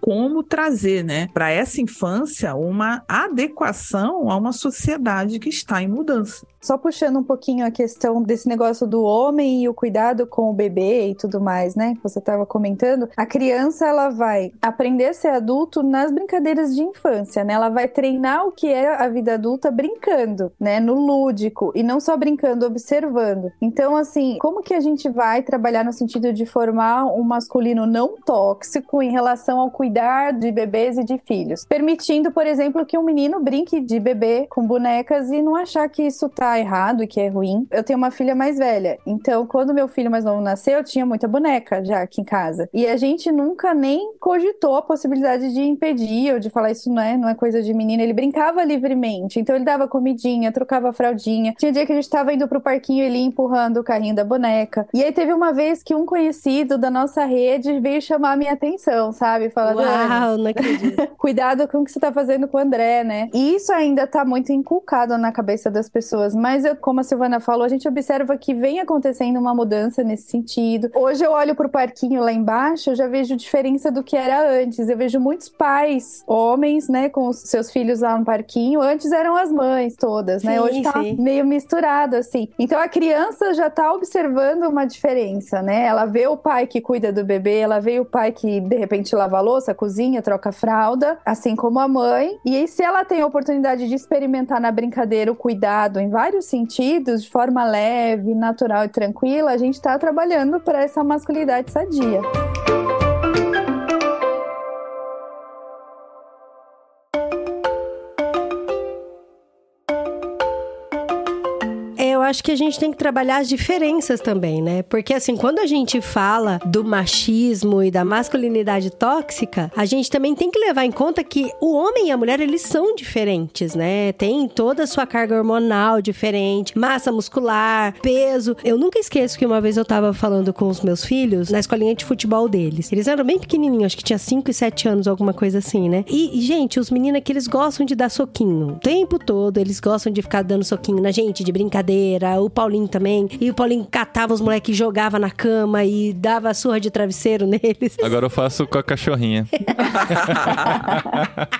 como trazer, né, para essa infância uma adequação a uma sociedade que está em mudança. Só puxando um pouquinho a questão desse negócio do homem e o cuidado com o bebê e tudo mais, né? Que você estava comentando. A criança, ela vai aprender a ser adulto nas brincadeiras de infância, né? Ela vai treinar o que é a vida adulta brincando, né? No lúdico. E não só brincando, observando. Então, assim, como que a gente vai trabalhar no sentido de formar um masculino não tóxico em relação ao cuidar de bebês e de filhos? Permitindo, por exemplo, que um menino brinque de bebê com bonecas e não achar que isso tá errado e que é ruim. Eu tenho uma filha mais velha, então quando meu filho mais novo nasceu, eu tinha muita boneca já aqui em casa. E a gente nunca nem cogitou a possibilidade de impedir ou de falar isso não é, não é coisa de menina. Ele brincava livremente, então ele dava comidinha, trocava fraldinha. Tinha dia que a gente tava indo pro parquinho ele empurrando o carrinho da boneca. E aí teve uma vez que um conhecido da nossa rede veio chamar a minha atenção, sabe? Falando, Uau, não acredito. cuidado com o que você tá fazendo com o André, né? E isso ainda tá muito inculcado na cabeça das pessoas, mas eu, como a Silvana falou, a gente observa que vem acontecendo uma mudança nesse sentido. Hoje eu olho pro parquinho lá embaixo, eu já vejo diferença do que era antes. Eu vejo muitos pais, homens, né, com os seus filhos lá no parquinho. Antes eram as mães todas, né? Sim, Hoje tá sim. meio misturado, assim. Então a criança já tá observando uma diferença, né? Ela vê o pai que cuida do bebê, ela vê o pai que de repente lava a louça, cozinha, troca fralda, assim como a mãe. E aí, se ela tem a oportunidade de experimentar na brincadeira o cuidado em vários sentidos, de forma leve, natural e tranquila, a gente tá trabalhando para essa masculinidade sadia. Acho que a gente tem que trabalhar as diferenças também, né? Porque assim, quando a gente fala do machismo e da masculinidade tóxica, a gente também tem que levar em conta que o homem e a mulher, eles são diferentes, né? Tem toda a sua carga hormonal diferente, massa muscular, peso. Eu nunca esqueço que uma vez eu tava falando com os meus filhos na escolinha de futebol deles. Eles eram bem pequenininhos, acho que tinha 5 e 7 anos, alguma coisa assim, né? E, gente, os meninos que eles gostam de dar soquinho. O tempo todo, eles gostam de ficar dando soquinho na gente, de brincadeira. O Paulinho também. E o Paulinho catava os moleques, jogava na cama e dava surra de travesseiro neles. Agora eu faço com a cachorrinha.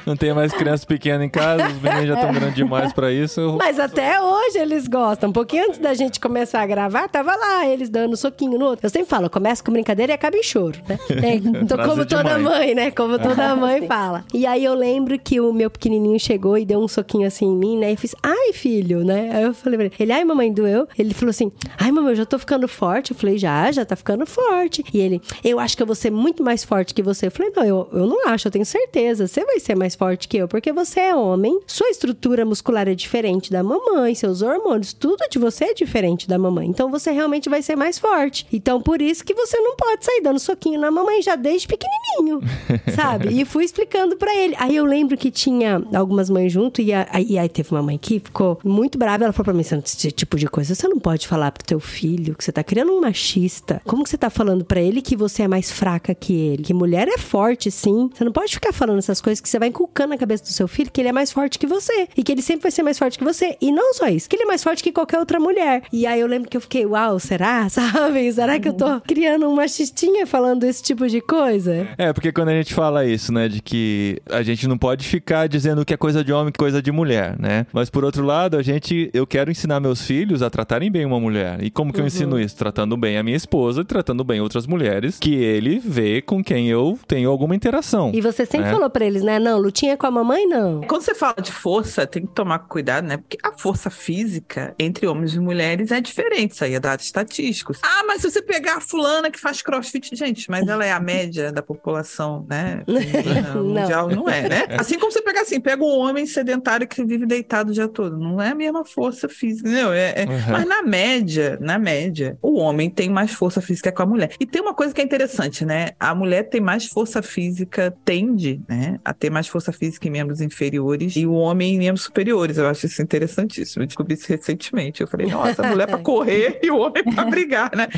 Não tem mais crianças pequenas em casa, os meninos já estão grandes demais pra isso. eu- Mas até hoje eles gostam. Um pouquinho antes da gente começar a gravar, tava lá eles dando soquinho no outro. Eu sempre falo, começa com brincadeira e acaba em choro, né? É, então, como toda mãe. mãe, né? Como toda mãe fala. E aí eu lembro que o meu pequenininho chegou e deu um soquinho assim em mim, né? E fiz, ai, filho, né? Aí eu falei pra ele, ele, ai, mamãe, doeu? Ele falou assim, ai, mamãe, eu já tô ficando forte. Eu falei, já, já tá ficando forte. E ele, eu acho que eu vou ser muito mais forte que você. Eu falei, não, eu, eu não acho, eu tenho certeza. Você vai ser mais forte que eu, porque você é homem, sua estrutura muscular é diferente da mamãe, seus hormônios, tudo de você é diferente da mamãe. Então você realmente vai ser mais forte. Então por isso que você não pode sair dando soquinho na mamãe já desde pequenininho, sabe? E fui explicando pra ele. Aí eu lembro que tinha algumas mães junto e, a- aí, aí teve uma mãe que ficou muito brava. Ela falou pra mim: "Você não- esse tipo de coisa você não pode falar pro teu filho que você tá criando um machista. Como que você tá falando pra ele que você é mais fraca que ele? Que mulher é forte, sim. Você não pode ficar falando essas coisas que você vai inculcando na cabeça do seu filho que ele é mais forte que você e que ele sempre vai ser mais forte que você. E não só isso, que ele é mais forte que qualquer outra mulher. E aí eu lembro que eu fiquei, uau, será? Sabe? Será que eu tô criando um machistinha falando esse tipo de coisa? É, porque quando a gente fala isso, né, de que a gente não pode ficar dizendo que é coisa de homem, que é coisa de mulher, né? Mas por outro lado, a gente, eu quero ensinar meus filhos filhos a tratarem bem uma mulher. E como que eu ensino isso? Tratando bem a minha esposa e tratando bem outras mulheres que ele vê com quem eu tenho alguma interação. E você sempre É. falou pra eles, né? Não, lutinha com a mamãe, não. Quando você fala de força, tem que tomar cuidado, né? Porque a força física entre homens e mulheres é diferente. Isso aí é dados estatísticos. Ah, mas se você pegar a fulana que faz crossfit, gente, mas ela é a média da população, né? Não. mundial, não é, né? Assim como você pega assim, pega um homem sedentário que vive deitado o dia todo. Não é a mesma força física, entendeu? É, é- Uhum. Mas na média, na média, o homem tem mais força física que a mulher. E tem uma coisa que é interessante, né? A mulher tem mais força física, tende, né? A ter mais força física em membros inferiores e o homem em membros superiores. Eu acho isso interessantíssimo. Eu descobri isso recentemente. Eu falei, nossa, a mulher pra correr e o homem pra brigar, né?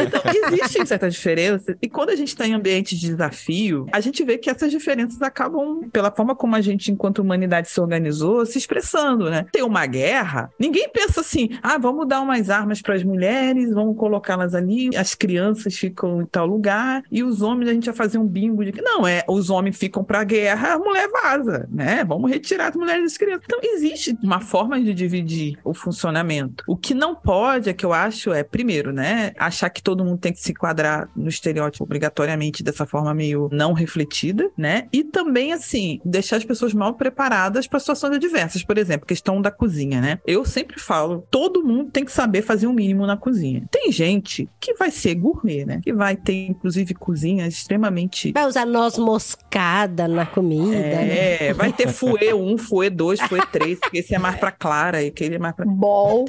Então, existem certas diferenças. E quando a gente está em ambientes de desafio, a gente vê que essas diferenças acabam, pela forma como a gente, enquanto humanidade, se organizou, se expressando, né? Tem uma guerra, ninguém pensa assim, ah, vamos dar umas armas para as mulheres, vamos colocá-las ali, as crianças ficam em tal lugar, e os homens, a gente vai fazer um bingo de que. Não, é, os homens ficam para a guerra, a mulher vaza, né? Vamos retirar as mulheres das crianças. Então, existe uma forma de dividir o funcionamento. O que não pode, é que eu acho, é, primeiro, né, achar que todo mundo tem que se enquadrar no estereótipo obrigatoriamente dessa forma meio não refletida, né? E também, assim, deixar as pessoas mal preparadas para situações adversas. Por exemplo, questão da cozinha, né? Eu sempre falo, todo mundo tem que saber fazer o mínimo na cozinha. Tem gente que vai ser gourmet, né? Que vai ter, inclusive, cozinhas extremamente Vai usar noz moscada na comida, né? é, vai ter fuê 1, fuê 2, fuê 3, porque esse é mais pra Clara e aquele é mais pra. Bol.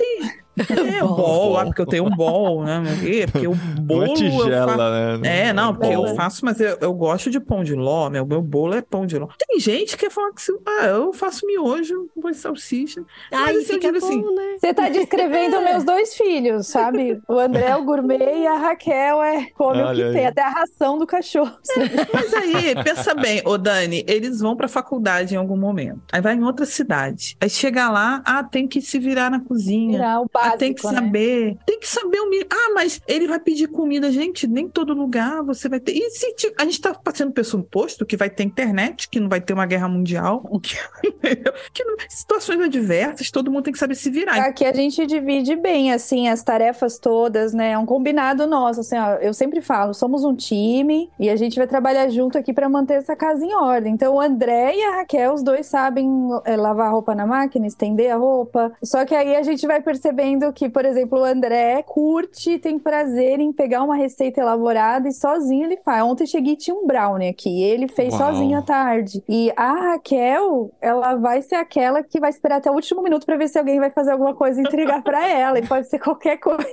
É, bol, ah, porque eu tenho um bol, né? É, Porque o bolo. Uma eu tigela, faço... né? É, não, porque Bolo. eu faço, mas eu, eu gosto de pão de ló, meu, meu bolo é pão de ló. Tem gente que fala que ah, eu faço miojo com salsicha. Aí Mas, assim, eu fica bom, assim, né? Você tá descrevendo meus dois filhos, sabe? O André é o gourmet e a Raquel é come o Olha que aí. tem, até a ração do cachorro. Mas aí, pensa bem, ô Dani, eles vão pra faculdade em algum momento. Aí vai em outra cidade. Aí chega lá, ah, tem que se virar na cozinha. Virar o básico, tem que né? saber, tem que saber o mínimo. Ah, mas ele vai pedir comida, gente. Nem todo lugar você vai ter. E se a gente tá passando pressuposto que vai ter internet, que não vai ter uma guerra mundial, que, que não- situações adversas, todo mundo tem que saber se virar. Aqui a gente divide bem, assim, as tarefas todas, né? É um combinado nosso, assim, ó, eu sempre falo, somos um time e a gente vai trabalhar junto aqui pra manter essa casa em ordem. Então, o André e a Raquel, os dois sabem é, lavar a roupa na máquina, estender a roupa. Só que aí a gente vai percebendo que, por exemplo, o André curte, tem prazer em pegar uma receita elaborada e sozinho ele faz. Ontem cheguei e tinha um brownie aqui, ele fez Uau. sozinho à tarde. E a Raquel, ela vai ser aquela que vai esperar até o último minuto pra ver se alguém vai fazer alguma coisa e entregar pra ela, e pode ser qualquer coisa.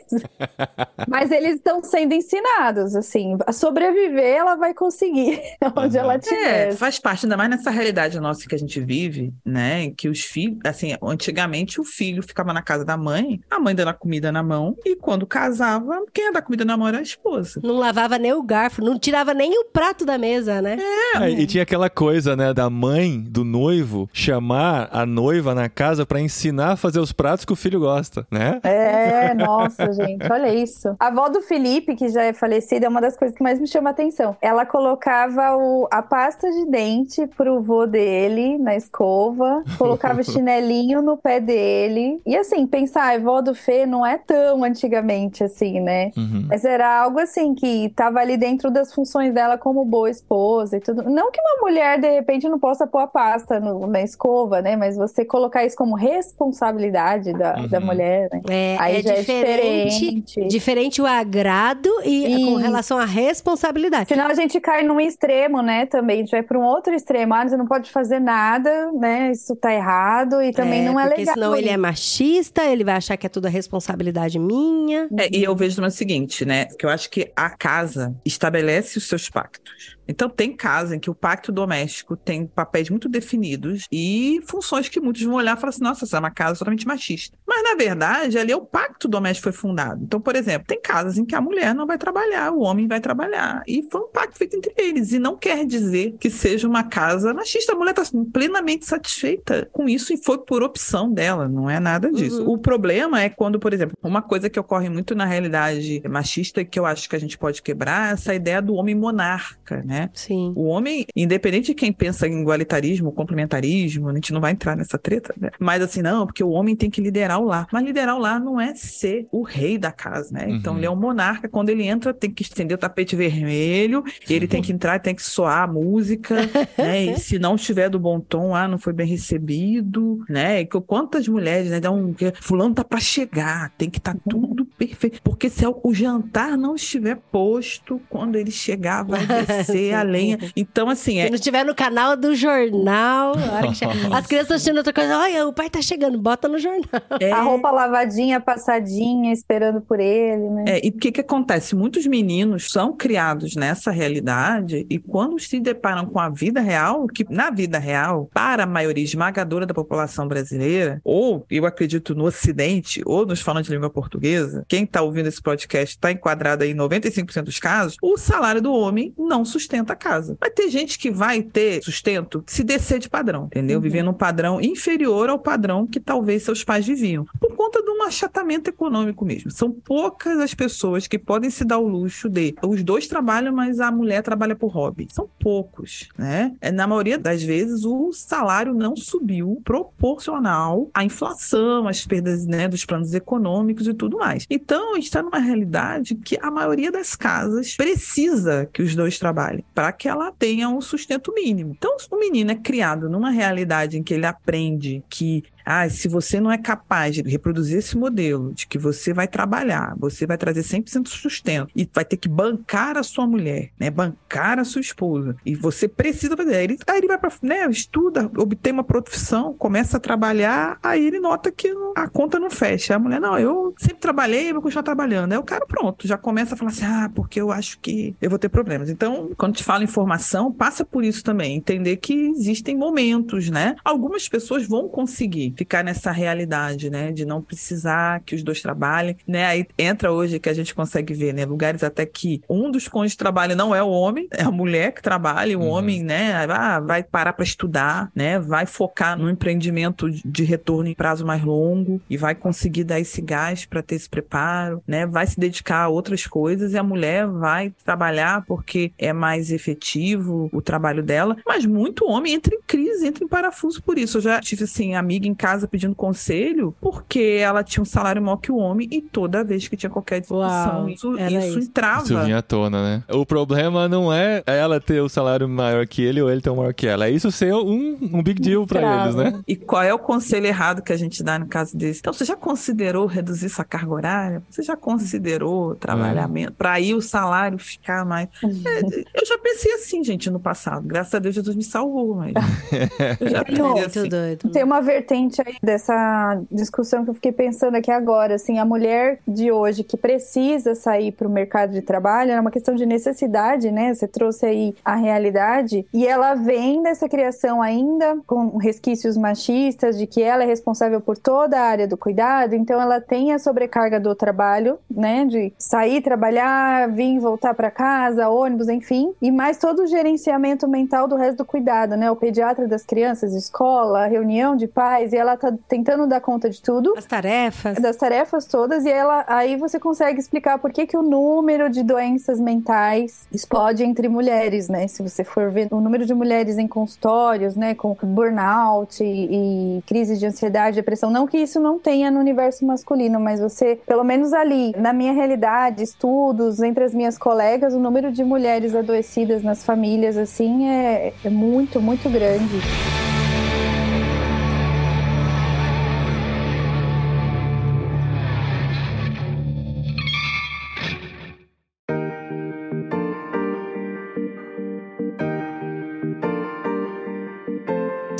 Mas eles estão sendo ensinados, assim, a sobreviver ela vai conseguir onde Aham. ela estiver. É, faz parte, ainda mais nessa realidade nossa que a gente vive, né? Que os filhos, assim, antigamente o filho ficava na casa da mãe, a mãe dando a comida na mão, e quando casava, quem ia dar comida na mão era a esposa. Não lavava nem o garfo, não tirava nem o prato da mesa, né? É, e tinha aquela coisa, né, da mãe do noivo chamar a noiva na casa pra ensinar a fazer os pratos que o filho gosta, né? É, nossa, gente, olha isso. A avó do Felipe, que já é falecida, é uma das coisas que mais me chama a atenção. Ela colocava o- a pasta de dente pro vô dele na escova, colocava o chinelinho no pé dele. E assim, pensar, a avó do Fê não é tão antigamente assim, né? Uhum. Mas era algo assim que tava ali dentro das funções dela como boa esposa e tudo. Não que uma mulher, de repente, não possa pôr a pasta no- na escova, né? Mas você colocar isso como responsabilidade da, da Uhum. mulher, né? É, Aí é já diferente. é diferente. Diferente o agrado e com relação à responsabilidade. Senão a gente cai num extremo, né? Também. A gente vai para um outro extremo. Ah, você não pode fazer nada, né? Isso tá errado e também não é porque legal. senão ele é machista, ele vai achar que é tudo a responsabilidade minha. É, e eu vejo o seguinte, né? Que eu acho que a casa estabelece os seus pactos. Então, tem casa em que o pacto doméstico tem papéis muito definidos e funções que muitos vão olhar e falar assim: nossa, essa é uma casa totalmente machista. Mas, na verdade, ali é o pacto doméstico foi fundado. Então, por exemplo, tem casas em que a mulher não vai trabalhar, o homem vai trabalhar. E foi um pacto feito entre eles. E não quer dizer que seja uma casa machista. A mulher está plenamente satisfeita com isso e foi por opção dela, não é nada disso. Uhum. O problema é quando, por exemplo, uma coisa que ocorre muito na realidade machista e que eu acho que a gente pode quebrar é essa ideia do homem monarca, né? Sim. O homem, independente de quem pensa em igualitarismo, complementarismo, a gente não vai entrar nessa treta, né? Mas assim, não, porque o homem tem que liderar o lar. Mas liderar o lar não é ser o rei da casa, né? Então Uhum. ele é um monarca. Quando ele entra, tem que estender o tapete vermelho, ele tem que entrar, tem que soar a música, né? E se não estiver do bom tom, ah, não foi bem recebido, né? E quantas mulheres, né? Dão, que fulano tá pra chegar, tem que estar tudo perfeito. Porque se o jantar não estiver posto, quando ele chegar, vai descer a Sim. lenha. Então, assim, é, Se não estiver no canal do jornal, as crianças assistindo outra coisa, olha, o pai tá chegando, bota no jornal. é, A roupa lavadinha, passadinha, esperando por ele, né? É, e o que que acontece? Muitos meninos são criados nessa realidade e quando se deparam com a vida real, que na vida real, para a maioria esmagadora da população brasileira, ou eu acredito no Ocidente, ou nos falantes de língua portuguesa, quem está ouvindo esse podcast está enquadrado aí em 95% dos casos, o salário do homem não sustenta a casa. Vai ter gente que vai ter sustento se descer de padrão, entendeu? Viver num padrão inferior ao padrão que talvez seus pais viviam. Por conta de um achatamento econômico mesmo. São poucas as pessoas que podem se dar o luxo de os dois trabalham, mas a mulher trabalha por hobby. São poucos, né? É, Na maioria das vezes, o salário não subiu proporcional à inflação, às perdas né, dos planos econômicos e tudo mais. Então, está numa realidade que a maioria das casas precisa que os dois trabalhem para que ela tenha um sustento mínimo. Então, o menino é criado numa realidade em que ele aprende que ah, se você não é capaz de reproduzir esse modelo, de que você vai trabalhar, você vai trazer 100% sustento e vai ter que bancar a sua mulher, né? Bancar a sua esposa. E você precisa fazer. Aí ele, aí ele vai para, né, estuda, obtém uma profissão, começa a trabalhar, aí ele nota que a conta não fecha. A mulher, não, eu sempre trabalhei, vou continuar trabalhando. Aí o cara, pronto, já começa a falar assim: "Ah, porque eu acho que eu vou ter problemas". Então, quando te fala informação, passa por isso também, entender que existem momentos, né? Algumas pessoas vão conseguir ficar nessa realidade, né, de não precisar que os dois trabalhem, né? Aí entra hoje que a gente consegue ver, né, lugares até que um dos cônjuges trabalha não é o homem, é a mulher que trabalha, e o Uhum. homem, né, ah, vai parar para estudar, né, vai focar no empreendimento de retorno em prazo mais longo e vai conseguir dar esse gás para ter esse preparo, né? Vai se dedicar a outras coisas e a mulher vai trabalhar porque é mais efetivo o trabalho dela, mas muito homem entra em crise, entra em parafuso por isso. Eu já tive assim amiga em casa pedindo conselho porque ela tinha um salário maior que o homem e toda vez que tinha qualquer discussão, Uau, isso, isso isso. entrava. Isso vinha à tona, né? O problema não é ela ter o salário maior que ele ou ele ter um maior que ela. É isso ser um, um big deal pra Trava. eles, né? E qual é o conselho errado que a gente dá no caso desse? Então, você já considerou reduzir sua carga horária? Você já considerou trabalhar menos? Para aí o salário ficar mais. É, eu já pensei assim, gente, no passado. Graças a Deus, Jesus me salvou, mas. Eu já pensei assim. Tem uma vertente aí dessa discussão que eu fiquei pensando aqui agora, assim, a mulher de hoje que precisa sair para o mercado de trabalho é uma questão de necessidade, né? Você trouxe aí a realidade e ela vem dessa criação ainda com resquícios machistas de que ela é responsável por toda a área do cuidado, então ela tem a sobrecarga do trabalho, né? De sair trabalhar, vir voltar para casa, ônibus, enfim, e mais todo o gerenciamento mental do resto do cuidado, né? O pediatra das crianças, escola, reunião de pais, e ela tá tentando dar conta de tudo As tarefas. das tarefas todas e ela aí você consegue explicar por que, que o número de doenças mentais explode entre mulheres, né? Se você for ver o número de mulheres em consultórios, né, com burnout e, e crises de ansiedade, depressão, não que isso não tenha no universo masculino, mas você, pelo menos ali, na minha realidade, estudos entre as minhas colegas, o número de mulheres adoecidas nas famílias assim é, é muito, muito grande.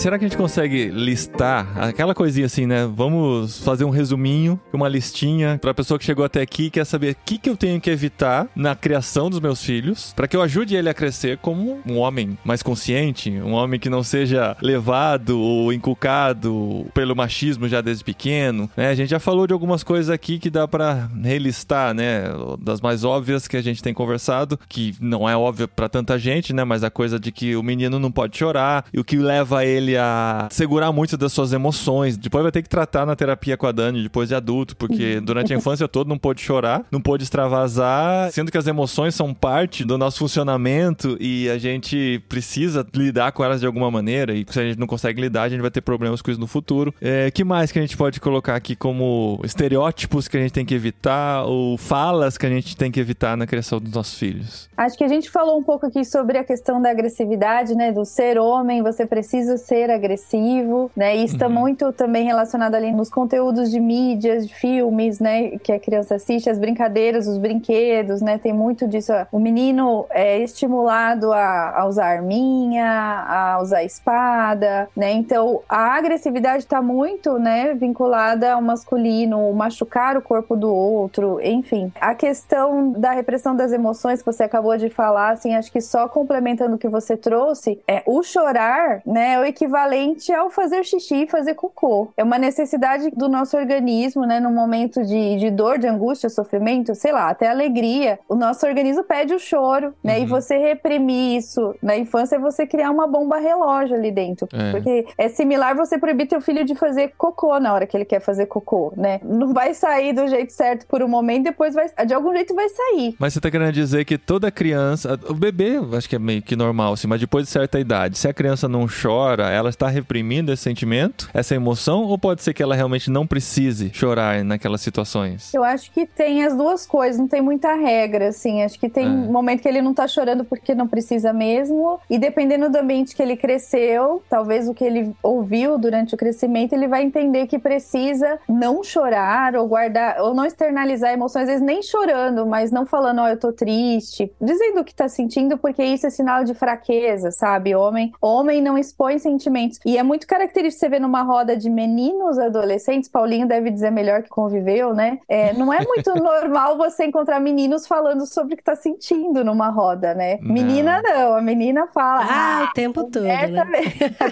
Será que a gente consegue listar aquela coisinha assim, né? Vamos fazer um resuminho, uma listinha pra pessoa que chegou até aqui e quer saber o que, que eu tenho que evitar na criação dos meus filhos pra que eu ajude ele a crescer como um homem mais consciente, um homem que não seja levado ou inculcado pelo machismo já desde pequeno, né? A gente já falou de algumas coisas aqui que dá pra relistar, né? Das mais óbvias que a gente tem conversado, que não é óbvia pra tanta gente, né? Mas a coisa de que o menino não pode chorar e o que leva ele ele a segurar muito das suas emoções. Depois vai ter que tratar na terapia com a Dani, depois de adulto, porque durante a infância toda não pôde chorar, não pôde extravasar, sendo que as emoções são parte do nosso funcionamento e a gente precisa lidar com elas de alguma maneira. E se a gente não consegue lidar, a gente vai ter problemas com isso no futuro. É, que mais que a gente pode colocar aqui como estereótipos que a gente tem que evitar ou falas que a gente tem que evitar na criação dos nossos filhos? Acho que a gente falou um pouco aqui sobre a questão da agressividade, né? Do ser homem, você precisa ser agressivo, né? E está Uhum. muito também relacionado ali nos conteúdos de mídias, de filmes, né? Que a criança assiste, as brincadeiras, os brinquedos, né? Tem muito disso. O menino é estimulado a, a usar arminha, a usar espada, né? Então a agressividade está muito, né? Vinculada ao masculino, o machucar o corpo do outro, enfim. A questão da repressão das emoções que você acabou de falar, assim, acho que só complementando o que você trouxe, é o chorar, né, é o equivalente ao fazer xixi e fazer cocô. É uma necessidade do nosso organismo, né, no momento de, de dor, de angústia, sofrimento, sei lá, até alegria. O nosso organismo pede o choro, né, e Uhum. você reprimir isso na infância é você criar uma bomba relógio ali dentro. É. Porque é similar você proibir teu filho de fazer cocô na hora que ele quer fazer cocô, né? Não vai sair do jeito certo por um momento, depois vai, de algum jeito vai sair. Mas você tá querendo dizer que toda criança, o bebê, acho que é meio que normal, assim, mas depois de certa idade, se a criança não chora, ela está reprimindo esse sentimento, essa emoção, ou pode ser que ela realmente não precise chorar naquelas situações? Eu acho que tem as duas coisas, não tem muita regra, assim. Acho que tem É. momento que ele não tá chorando porque não precisa mesmo. E dependendo do ambiente que ele cresceu, talvez o que ele ouviu durante o crescimento, ele vai entender que precisa não chorar ou guardar, ou não externalizar emoções, às vezes nem chorando, mas não falando, ó, eu tô triste. Dizendo o que tá sentindo, porque isso é sinal de fraqueza, sabe? Homem, homem não expõe sentimentos. E é muito característico você ver numa roda de meninos adolescentes, Paulinho deve dizer melhor que conviveu, né? É, não é muito normal você encontrar meninos falando sobre o que tá sentindo numa roda, né? Não. Menina não, a menina fala, Ah, ah, o tempo todo, é né? também.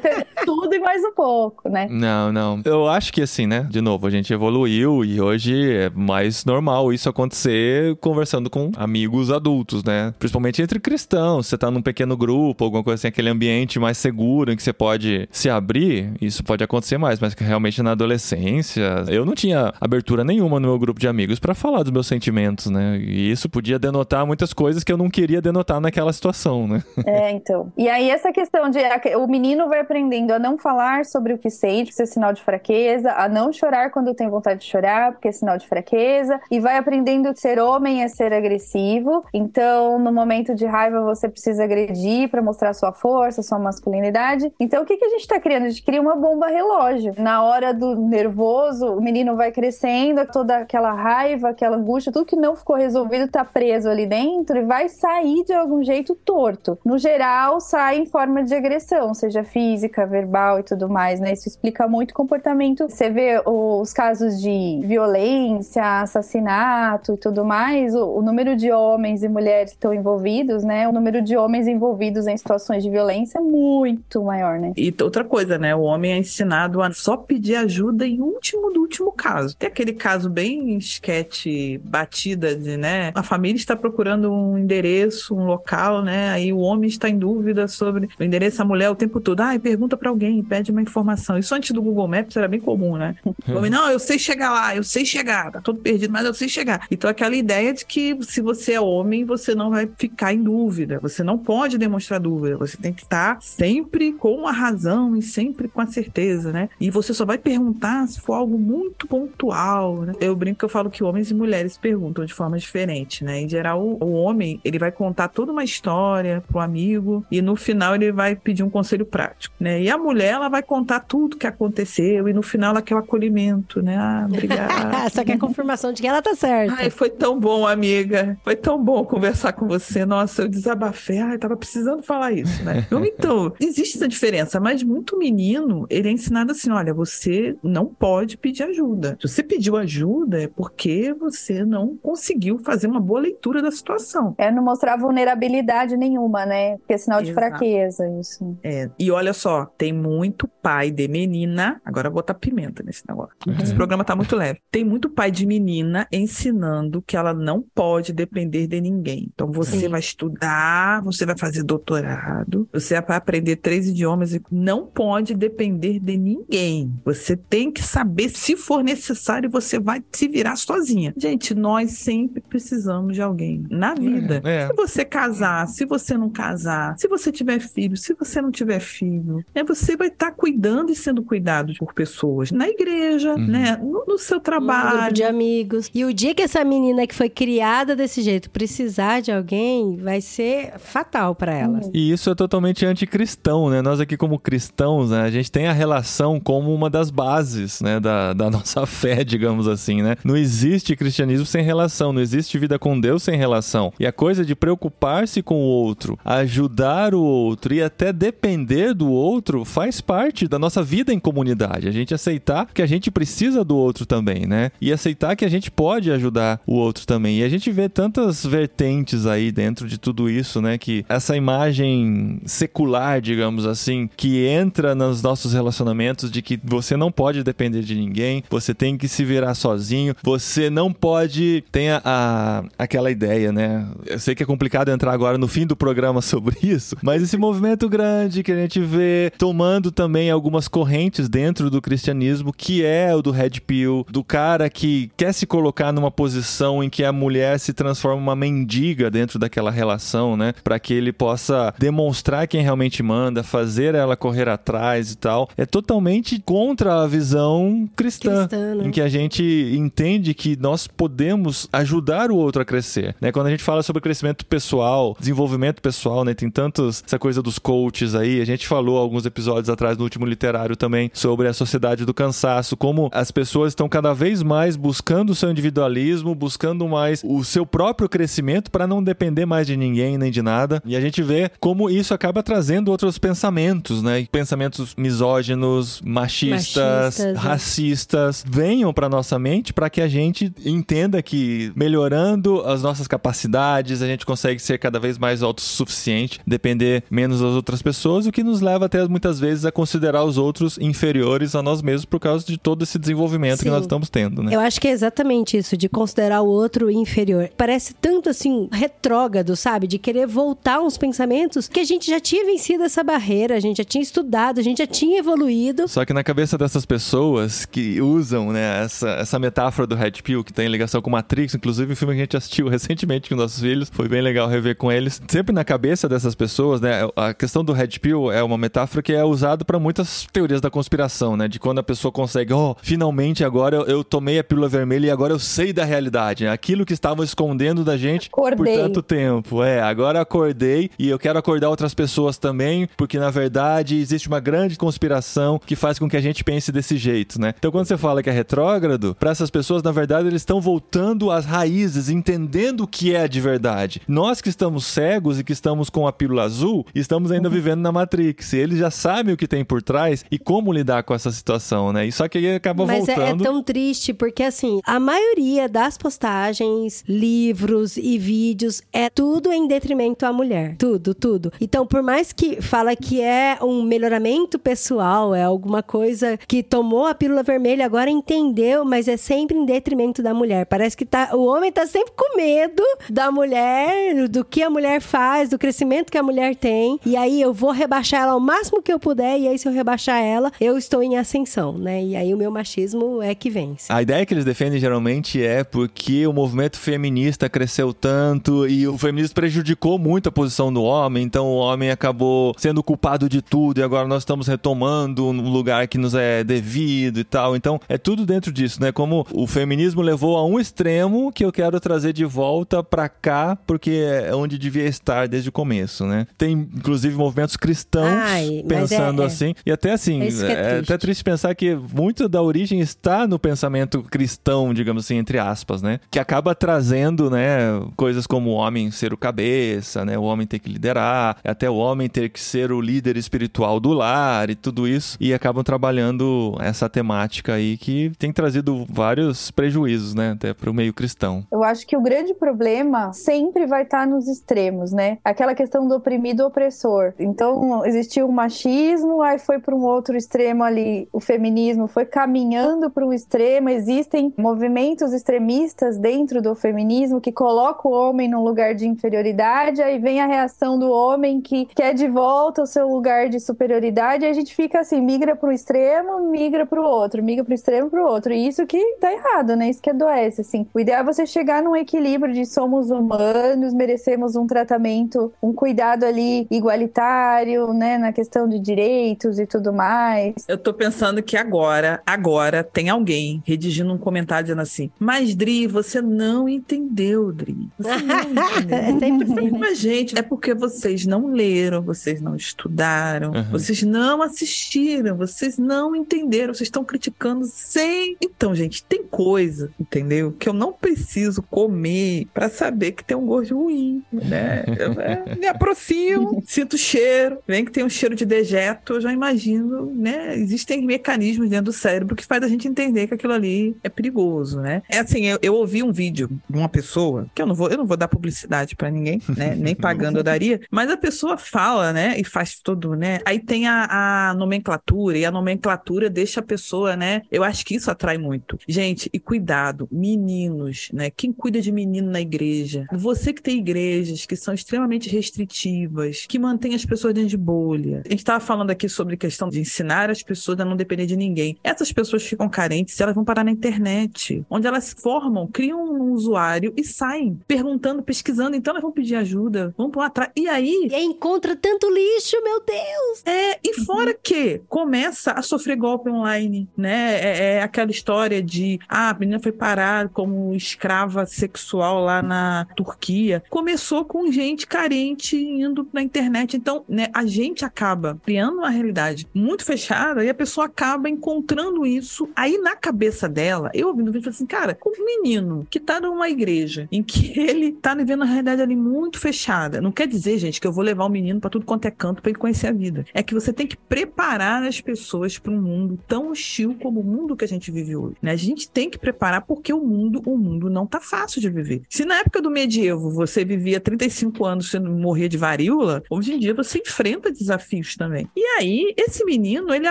tudo e mais um pouco, né? Não, não. Eu acho que assim, né? De novo, a gente evoluiu e hoje é mais normal isso acontecer conversando com amigos adultos, né? Principalmente entre cristãos. Você tá num pequeno grupo, alguma coisa assim, aquele ambiente mais seguro em que você pode se abrir, isso pode acontecer mais, mas que realmente na adolescência, eu não tinha abertura nenhuma no meu grupo de amigos pra falar dos meus sentimentos, né? E isso podia denotar muitas coisas que eu não queria denotar naquela situação, né? É, então. E aí, essa questão de o menino vai aprendendo a não falar sobre o que sente, porque é sinal de fraqueza, a não chorar quando tem vontade de chorar, porque é sinal de fraqueza, e vai aprendendo que ser homem é ser agressivo. Então, no momento de raiva, você precisa agredir para mostrar sua força, sua masculinidade. Então, que, que a gente tá criando? A gente cria uma bomba relógio. Na hora do nervoso, o menino vai crescendo, toda aquela raiva, aquela angústia, tudo que não ficou resolvido tá preso ali dentro e vai sair de algum jeito torto. No geral, sai em forma de agressão, seja física, verbal e tudo mais, né? Isso explica muito o comportamento. Você vê os casos de violência, assassinato e tudo mais, o, o número de homens e mulheres que estão envolvidos, né? O número de homens envolvidos em situações de violência é muito maior, né? E outra coisa, né? O homem é ensinado a só pedir ajuda em último do último caso. Tem aquele caso bem esquete, batida de, né? A família está procurando um endereço, um local, né? Aí o homem está em dúvida sobre o endereço, a mulher o tempo todo. Ah, pergunta pra alguém, pede uma informação. Isso antes do Google Maps era bem comum, né? O homem, não, eu sei chegar lá, eu sei chegar. Tá todo perdido, mas eu sei chegar. Então aquela ideia de que se você é homem, você não vai ficar em dúvida. Você não pode demonstrar dúvida. Você tem que estar sempre com a razão e sempre com a certeza, né? E você só vai perguntar se for algo muito pontual, né? Eu brinco que eu falo que homens e mulheres perguntam de forma diferente, né? Em geral, o, homem, ele vai contar toda uma história pro amigo e no final ele vai pedir um conselho prático, né? E a mulher, ela vai contar tudo que aconteceu e no final ela quer o acolhimento, né? Ah, obrigada. Só que a confirmação de que ela tá certa. Ai, foi tão bom, amiga. Foi tão bom conversar com você. Nossa, eu desabafei. Ai, tava precisando falar isso, né? Então, existe essa diferença, mas muito menino, ele é ensinado assim: olha, você não pode pedir ajuda. Se você pediu ajuda, é porque você não conseguiu fazer uma boa leitura da situação. É não mostrar vulnerabilidade nenhuma, né? Porque é sinal de Exato. fraqueza, isso. É, e olha só, tem muito pai de menina. Agora botar pimenta nesse negócio. Esse programa tá muito leve. Tem muito pai de menina ensinando que ela não pode depender de ninguém. Então você Sim. vai estudar, você vai fazer doutorado, você vai aprender três idiomas e não pode depender de ninguém. Você tem que saber, se for necessário, você vai se virar sozinha. Gente, nós sempre precisamos de alguém na vida. É. Se você casar, se você não casar, se você tiver filho, se você não tiver filho, né, você vai estar cuidando e sendo cuidado por pessoas na igreja, Uhum. né, no, no seu Um grupo trabalho. de amigos. E o dia que essa menina que foi criada desse jeito precisar de alguém, vai ser fatal pra ela. E isso é totalmente anticristão, né? Nós aqui como cristãos, né, a gente tem a relação como uma das bases, né, da, da nossa fé, digamos assim, né? Não existe cristianismo sem relação, não existe vida com Deus sem relação. E a coisa de preocupar-se com o outro, ajudar o outro e até depender do outro faz parte da nossa vida em comunidade. A gente aceitar que a gente precisa do outro também, né? E aceitar que a gente pode ajudar o outro também. E a gente vê tantas vertentes aí dentro de tudo isso, né? Que essa imagem secular, digamos assim, que entra nos nossos relacionamentos de que você não pode depender de ninguém, você tem que se virar sozinho, você não pode. Tem a, a- aquela ideia, né? Eu sei que é complicado entrar agora no fim do programa sobre isso, mas esse movimento grande que a gente vê tomando também algumas correntes dentro do cristianismo, que é o do Red Pill, do cara que quer se colocar numa posição em que a mulher se transforma uma mendiga dentro daquela relação, né? Para que ele possa demonstrar quem realmente manda, fazer ela correr atrás e tal. É totalmente contra a visão cristã, Cristã, né? em que a gente entende que nós podemos ajudar o outro a crescer, né? Quando a gente fala sobre crescimento pessoal, desenvolvimento pessoal, né? Tem tantos essa coisa dos coaches aí. A gente falou alguns episódios atrás no último literário também sobre a sociedade do cansaço, como as pessoas estão cada vez mais buscando o seu individualismo, buscando mais o seu próprio crescimento para não depender mais de ninguém nem de nada. E a gente vê como isso acaba trazendo outros pensamentos, né? Pensamentos misóginos, machistas, Machistas, né? racistas, venham para nossa mente para que a gente entenda que melhorando as nossas capacidades, a gente consegue ser cada vez mais autossuficiente, depender menos das outras pessoas, o que nos leva até muitas vezes a considerar os outros inferiores a nós mesmos por causa de todo esse desenvolvimento que Sim. nós estamos tendo, né? Eu acho que é exatamente isso, de considerar o outro inferior. Parece tanto assim, retrógrado, sabe? De querer voltar uns pensamentos que a gente já tinha vencido essa barreira, a gente já tinha estudado, a gente já tinha evoluído. Só que na cabeça dessas pessoas que usam, né, essa, essa metáfora do Red Pill, que tem ligação com Matrix, inclusive um filme que a gente assistiu recentemente com nossos filhos, foi bem legal rever com eles. Sempre na cabeça dessas pessoas, né, a questão do Red Pill é uma metáfora que é usada para muitas teorias da conspiração, né, de quando a pessoa consegue, oh, finalmente agora eu, eu tomei a pílula vermelha e agora eu sei da realidade, né, aquilo que estavam escondendo da gente Acordei. por tanto tempo. É, agora acordei e eu quero acordar outras pessoas também, porque na verdade existe uma grande conspiração que faz com que a gente pense desse jeito, né? Então quando você fala que é retrógrado, para essas pessoas, na verdade, eles estão voltando às raízes, entendendo o que é de verdade. Nós que estamos cegos e que estamos com a pílula azul, estamos ainda vivendo na Matrix. E eles já sabem o que tem por trás e como lidar com essa situação, né? E só que aí acaba Mas é, é voltando. tão triste, porque assim, a maioria das postagens, livros e vídeos é tudo em detrimento à mulher. Tudo, tudo. Então, por mais que fala que é um melhoramento pessoal, é alguma coisa que tomou a pílula vermelha, agora entendeu, mas é sempre em detrimento da mulher. Parece que tá, o homem tá sempre com medo da mulher, do que a mulher faz, do crescimento que a mulher tem. E aí eu vou rebaixar ela ao máximo que eu puder, e aí se eu rebaixar ela, eu estou em ascensão, né? E aí o meu machismo é que vence. A ideia que eles defendem geralmente é porque o movimento feminista cresceu tanto e o feminismo prejudicou muito a posição do homem, então o homem acabou sendo culpado de tudo e agora nós estamos retomando um lugar que nos é devido e tal. Então é tudo dentro disso, né? Como o feminismo levou a um extremo que eu quero trazer de volta pra cá, porque é onde devia estar desde o começo, né? Tem inclusive movimentos cristãos Ai, pensando é- é. assim, e até assim, É é é triste. até triste pensar que muito da origem está no pensamento cristão, digamos assim, entre aspas, né? Que acaba trazendo, né, coisas como o homem ser o cabeça, né? O homem ter que liderar, até o homem ter que ser o líder espiritual do lar e tudo isso. E acabam trabalhando essa temática aí que tem trazido vários prejuízos, né? Até pro meio cristão. Eu acho que o grande problema sempre vai estar nos extremos, né? Aquela questão do oprimido opressor. Então, existiu o machismo, aí foi para um outro extremo ali, o feminismo foi caminhando para um extremo. Existem movimentos extremistas dentro do feminismo que colocam o homem num lugar de inferioridade, aí vem a reação do homem que quer de volta o seu lugar de de superioridade, a gente fica assim, migra para um extremo, migra para o outro, migra para o extremo para o outro. E isso que tá errado, né? Isso que adoece, assim. O ideal é você chegar num equilíbrio de somos humanos, merecemos um tratamento, um cuidado ali igualitário, né, na questão de direitos e tudo mais. Eu tô pensando que agora, agora tem alguém redigindo um comentário dizendo assim: "Mas Dri, você não entendeu, Dri. Você não entendeu. É sempre assim, né? Mas, gente, é porque vocês não leram, vocês não estudaram, Uhum. vocês não assistiram, vocês não entenderam, vocês estão criticando sem. Então, gente, tem coisa, entendeu? Que eu não preciso comer pra saber que tem um gosto ruim, né? Eu é, me aproximo, sinto o cheiro, vem que tem um cheiro de dejeto, eu já imagino, né? Existem mecanismos dentro do cérebro que faz a gente entender que aquilo ali é perigoso, né? É assim, eu, eu ouvi um vídeo de uma pessoa, que eu não vou, eu não vou dar publicidade pra ninguém, né? Nem pagando eu daria, mas a pessoa fala, né? E faz todo, né? Aí tem a, a nomenclatura, e a nomenclatura deixa a pessoa, né? Eu acho que isso atrai muito. Gente, e cuidado, meninos, né? Quem cuida de menino na igreja? Você que tem igrejas que são extremamente restritivas, que mantêm as pessoas dentro de bolha. A gente tava falando aqui sobre a questão de ensinar as pessoas a não depender de ninguém. Essas pessoas ficam carentes e elas vão parar na internet, onde elas formam, criam um usuário e saem perguntando, pesquisando. Então elas vão pedir ajuda, vão lá atrás. E aí, E aí encontra tanto lixo, meu Deus! É, e fora que começa a sofrer golpe online, né? É, é aquela história de ah, a menina foi parar como escrava sexual lá na Turquia. Começou com gente carente indo na internet. Então, né, a gente acaba criando uma realidade muito fechada e a pessoa acaba encontrando isso. Aí na cabeça dela, eu ouvindo o vídeo, falei assim, cara, um menino que tá numa igreja em que ele tá vivendo uma realidade ali muito fechada. Não quer dizer, gente, que eu vou levar o menino pra tudo quanto é canto pra ele conhecer a vida. É que você tem que preparar as pessoas para um mundo tão hostil como o mundo que a gente vive hoje. Né? A gente tem que preparar porque o mundo, o mundo não tá fácil de viver. Se na época do medievo você vivia 35 anos sendo morria de varíola, hoje em dia você enfrenta desafios também. E aí, esse menino, ele é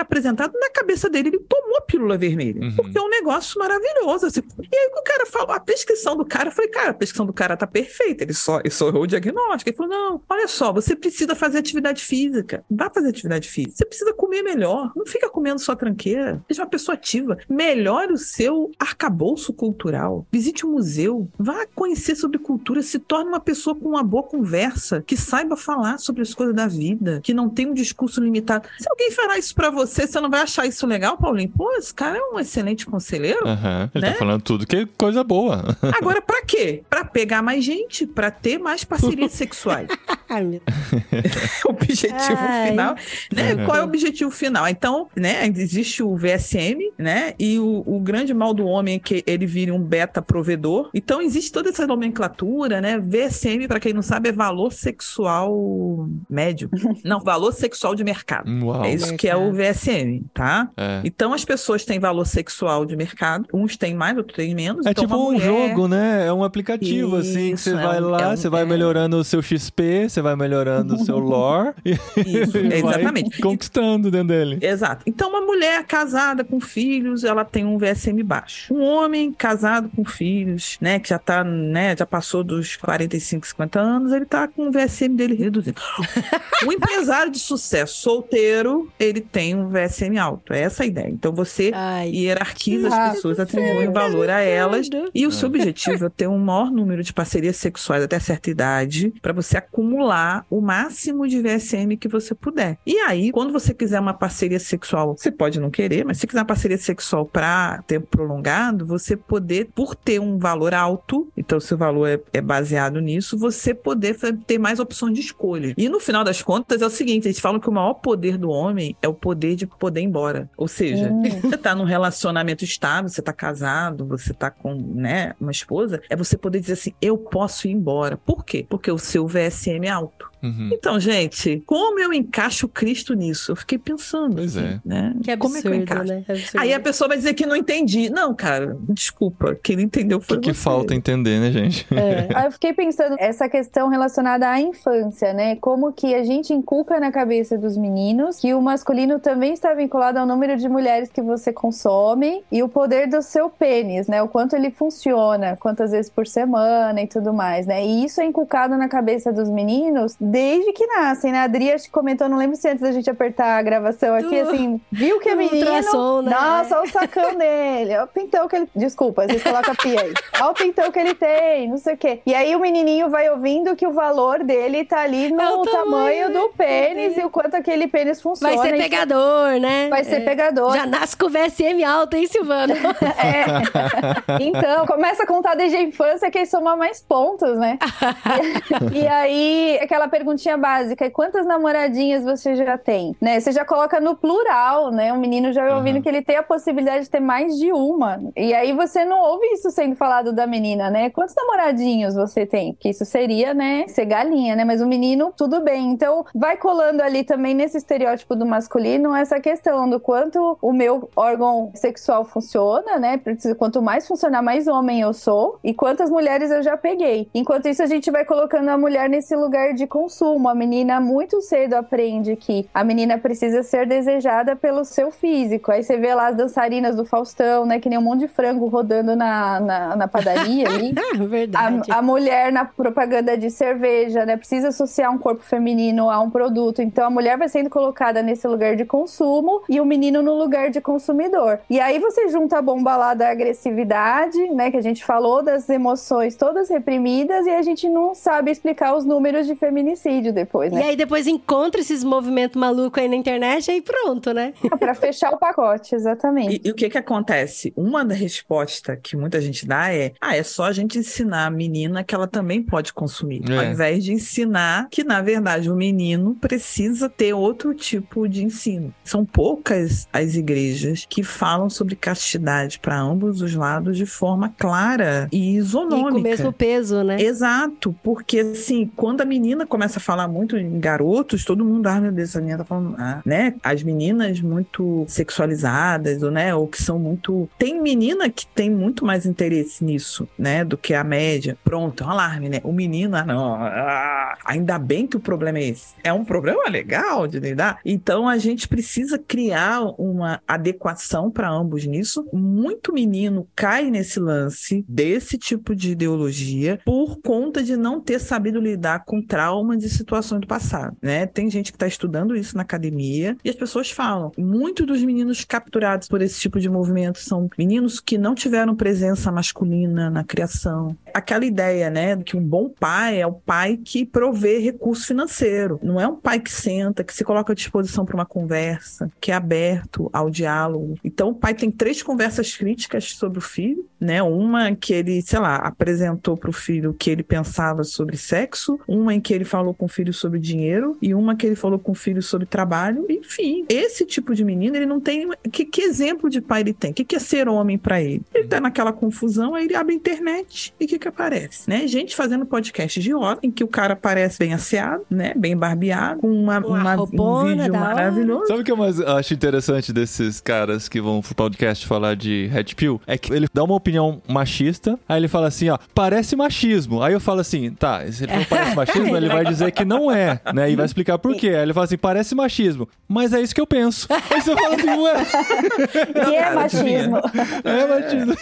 apresentado na cabeça dele, ele tomou a pílula vermelha. Uhum. Porque é um negócio maravilhoso. assim. E aí o cara falou, a prescrição do cara, eu falei, cara, a prescrição do cara tá perfeita, ele só, ele só errou o diagnóstico. Ele falou, não, olha só, você precisa fazer atividade física. Vá fazer atividade física. Você precisa comer melhor. Não fica comendo só tranqueira. Seja uma pessoa ativa. Melhore o seu arcabouço cultural. Visite um museu. Vá conhecer sobre cultura. Se torne uma pessoa com uma boa conversa, que saiba falar sobre as coisas da vida, que não tem um discurso limitado. Se alguém falar isso pra você, você não vai achar isso legal, Paulinho? Pô, esse cara é um excelente conselheiro. Aham. Ele Né? tá falando tudo que é coisa boa. Agora, pra quê? Pra pegar mais gente, pra ter mais parcerias sexuais. O objetivo Ai. Final, né? Uhum. Qual é o objetivo final? Então, né, existe o VSM, né? E o, o grande mal do homem é que ele vire um beta provedor. Então, existe toda essa nomenclatura, né? VSM, para quem não sabe, é valor sexual médio. não, valor sexual de mercado. Uau. É isso que é o VSM, tá? É. Então, as pessoas têm valor sexual de mercado. Uns têm mais, outros têm menos. É então, tipo um mulher- jogo, né? É um aplicativo, assim, que Isso, você é vai um- lá, é um- você vai é. melhorando o seu XP, você vai melhorando o seu lore Isso, e vai exatamente. conquistando dentro dele. Exato. Então, uma mulher casada com filhos, ela tem um VSM baixo. Um homem casado com filhos, né, que já tá, né, já passou dos 45, 50 anos, ele tá com o VSM dele reduzido. um empresário de sucesso solteiro, ele tem um VSM alto. É essa a ideia. Então, você Ai. hierarquiza as pessoas, atribui valor a elas. E o seu objetivo é ter um maior número de parcerias sexuais até certa idade, para você acumular o máximo de VSM que você puder. E aí, quando você quiser uma parceria sexual, você pode não querer, mas se quiser uma parceria sexual para tempo prolongado, você poder, por ter um valor alto, então seu valor é, é baseado nisso, você poder ter mais opções de escolha. E no final das contas é o seguinte, eles falam que o maior poder do homem é o poder de poder ir embora. Ou seja, você tá num relacionamento estável, você tá casado, você tá com, né, uma esposa, é você poder dizer assim, eu posso ir embora. Por quê? Porque o seu VSM é alto. Uhum. Então, gente, como eu encaixo Cristo nisso? Eu fiquei pensando. Pois assim, é. Né? Que como é que eu absurdo, encaixo? né? Absurdo. Aí a pessoa vai dizer que não entendi. Não, cara, desculpa. Quem não entendeu O foi que, que falta entender, né, gente? É. Aí eu fiquei pensando essa questão relacionada à infância, né? Como que a gente inculca na cabeça dos meninos que o masculino também está vinculado ao número de mulheres que você consome e o poder do seu pênis, né? O quanto ele funciona, quantas vezes por semana e tudo mais, né? E isso é inculcado na cabeça dos meninos desde que nascem, né? A Adri acho que comentou, não lembro se antes da gente apertar a gravação aqui, Do- assim, viu que é menino. ultrassom, né? Nossa, olha o sacão dele, olha o pintão que ele. Desculpa, vocês colocam a pia aí. Olha o pintão que ele tem, não sei o quê. E aí o menininho vai ouvindo que o valor dele tá ali no É tamanho, tamanho, do né? pênis e o quanto aquele pênis funciona. Vai ser pegador, né? Vai ser É. pegador. Já nasce com o VSM alto, hein, Silvano? É. Então, começa a contar desde a infância que aí soma mais pontos, né? e, e aí, aquela perguntinha básica: e quantas namoradinhas você já tem? Né? Você já coloca no plural, né? O menino já vai ouvindo que ele tem a possibilidade de ter mais de uma. E aí você não ouve isso sendo falado da menina, né? Quantos namoradinhos você tem? Porque isso seria, né, ser galinha, né? Mas o menino, tudo bem. Então, vai colando ali também nesse estereótipo do masculino essa questão do quanto o meu órgão sexual funciona, né? Quanto mais funcionar, mais homem eu sou. E quantas mulheres eu já peguei. Enquanto isso, a gente vai colocando a mulher nesse lugar de consumo. A menina muito cedo aprende que a menina precisa ser desejada pelo seu físico. Aí você vê lá as dançarinas do Faustão, né? Que nem um monte de frango rodando na, na, na padaria ali. Verdade. A, a mulher na propaganda de cerveja, né? Precisa associar um corpo feminino a um produto. Então a mulher vai sendo colocada nesse lugar de consumo e o menino no lugar de consumidor. E aí você junta a bomba lá da agressividade, né? Que a gente falou, das emoções todas reprimidas e a gente não sabe explicar os números de feminicídio depois, E né? aí depois encontra esses movimentos malucos aí na internet, aí pronto, né? Pra fechar o pacote, exatamente. E, e o que que acontece? Uma da resposta que muita gente dá é: ah, é só a gente ensinar a menina que ela também pode consumir. É. Ao invés de ensinar que, na verdade, o menino precisa ter outro tipo de ensino. São poucas as igrejas que falam sobre castidade para ambos os lados de forma clara e E isonômica. com o mesmo peso, né? Exato, porque assim, quando a menina começa a falar muito em garotos, todo mundo, ah, meu Deus, essa menina tá falando, ah, né? As meninas muito sexualizadas, ou, né? Ou que são muito. Tem menina que tem muito mais interesse nisso, né? Do que a média. Pronto, é um alarme, né? O menino, ah, não. ah, ainda bem que o problema é esse. É um problema legal de lidar. Então a gente precisa criar uma adequação para ambos nisso. Muito menino cai nesse lance desse tipo de ideologia por conta de não ter sabido lidar com traumas e situações do passado, né? Tem gente que está estudando isso na academia e as pessoas falam, muitos dos meninos capturados por esse tipo de movimento são meninos que não tiveram presença masculina na criação. Aquela ideia, né, de que um bom pai é o pai que provê recurso financeiro, não é um pai que senta, que se coloca à disposição para uma conversa, que é aberto ao diálogo. Então o pai tem três conversas críticas sobre o filho, né? Uma que ele, sei lá, apresentou para o filho o que ele pensava sobre sexo, uma em que ele falou com o filho sobre dinheiro e uma que ele falou com o filho sobre trabalho. Enfim, esse tipo de menino, ele não tem. Que, que exemplo de pai ele tem? O que, que é ser homem para ele? Ele tá naquela confusão, aí ele abre a internet e o que, que aparece? Né? Gente fazendo podcast de hora em que o cara aparece bem asseado, né? Bem barbeado, com uma, Uma uma- um vídeo maravilhoso. Sabe o que eu mais acho interessante desses caras que vão pro podcast falar de Red Pill? É que ele dá uma opinião machista, aí ele fala assim, ó, parece machismo. Aí eu falo assim, tá, se ele não parece machismo, ele vai dizer que não é, né? E vai explicar por quê. Aí ele fala assim, parece machismo. Mas é isso que eu penso. Aí você fala assim, ué, E é cara, machismo. é machismo.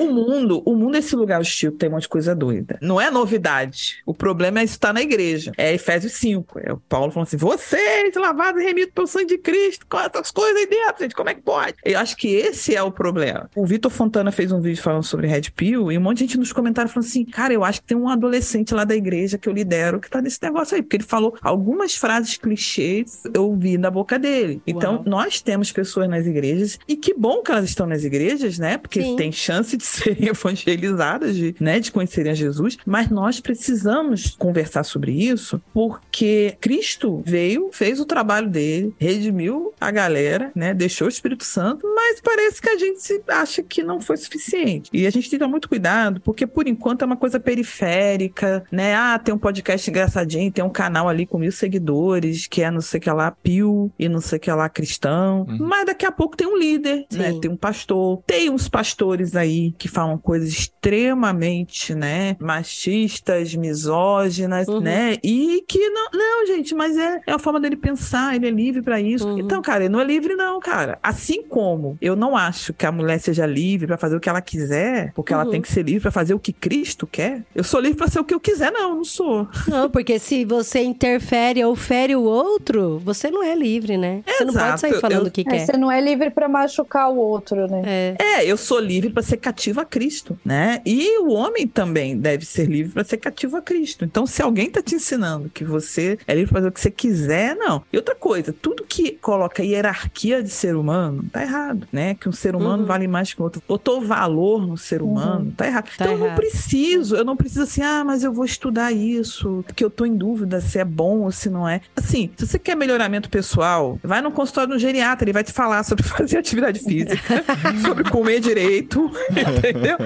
O mundo, o mundo é esse lugar hostil que tem um monte de coisa doida. Não é novidade. O problema é estar na igreja. É Efésios 5. É o Paulo falando assim: vocês, lavados e remidos pelo sangue de Cristo, quantas coisas aí dentro, gente, como é que pode? Eu acho que esse é o problema. O Vitor Fontana fez um vídeo falando sobre Red Pill e um monte de gente nos comentários falando assim: cara, eu acho que tem um adolescente lá da igreja que eu lidero que tá nesse negócio aí, porque ele falou algumas frases clichês eu ouvi da boca dele. Então, Uau. nós temos pessoas nas igrejas e que bom que elas estão nas igrejas, né? Porque Sim. tem chance de serem evangelizadas, de, né, de conhecerem a Jesus, mas nós precisamos conversar sobre isso porque Cristo veio, fez o trabalho dele, redimiu a galera, né, deixou o Espírito Santo, mas parece que a gente acha que não foi suficiente. E a gente tem que tomar muito cuidado, porque por enquanto é uma coisa periférica, né? Ah, tem um podcast engraçadinho, tem um canal ali com mil seguidores, que é não sei o que lá, pio e não sei o que lá, cristão. Uhum. Mas daqui a pouco tem um líder, né? Sim. Tem um pastor. Tem uns pastores aí que falam coisas extremamente, né, machistas, misóginas, Uhum. né? E que não, não, gente, mas é, é a forma dele pensar, ele é livre pra isso. Uhum. Então, cara, ele não é livre não, cara. Assim como eu não acho que a mulher seja livre pra fazer o que ela quiser, porque ela Uhum. tem que ser livre pra fazer o que Cristo quer. Eu sou livre pra ser o que eu quiser, não, eu não sou. Não, porque se você interfere ou fere o outro, você não é livre, né? Você não pode Exato, sair falando eu- o que É, quer. você não é livre pra machucar o outro, né? É. É, eu sou livre para ser cativo a Cristo, né? E o homem também deve ser livre para ser cativo a Cristo. Então, se alguém tá te ensinando que você é livre para fazer o que você quiser, não. E outra coisa, tudo que coloca hierarquia de ser humano tá errado, né? Que um ser humano Uhum. vale mais que o outro. Botou valor no ser humano, tá errado. Tá então, eu não errado. preciso, eu não preciso assim, ah, mas eu vou estudar isso, porque eu tô em dúvida se é bom ou se não é. Assim, se você quer melhoramento pessoal, vai no consultório do geriatra, ele vai te falar sobre fazer atividade física, sobre comer direito, entendeu?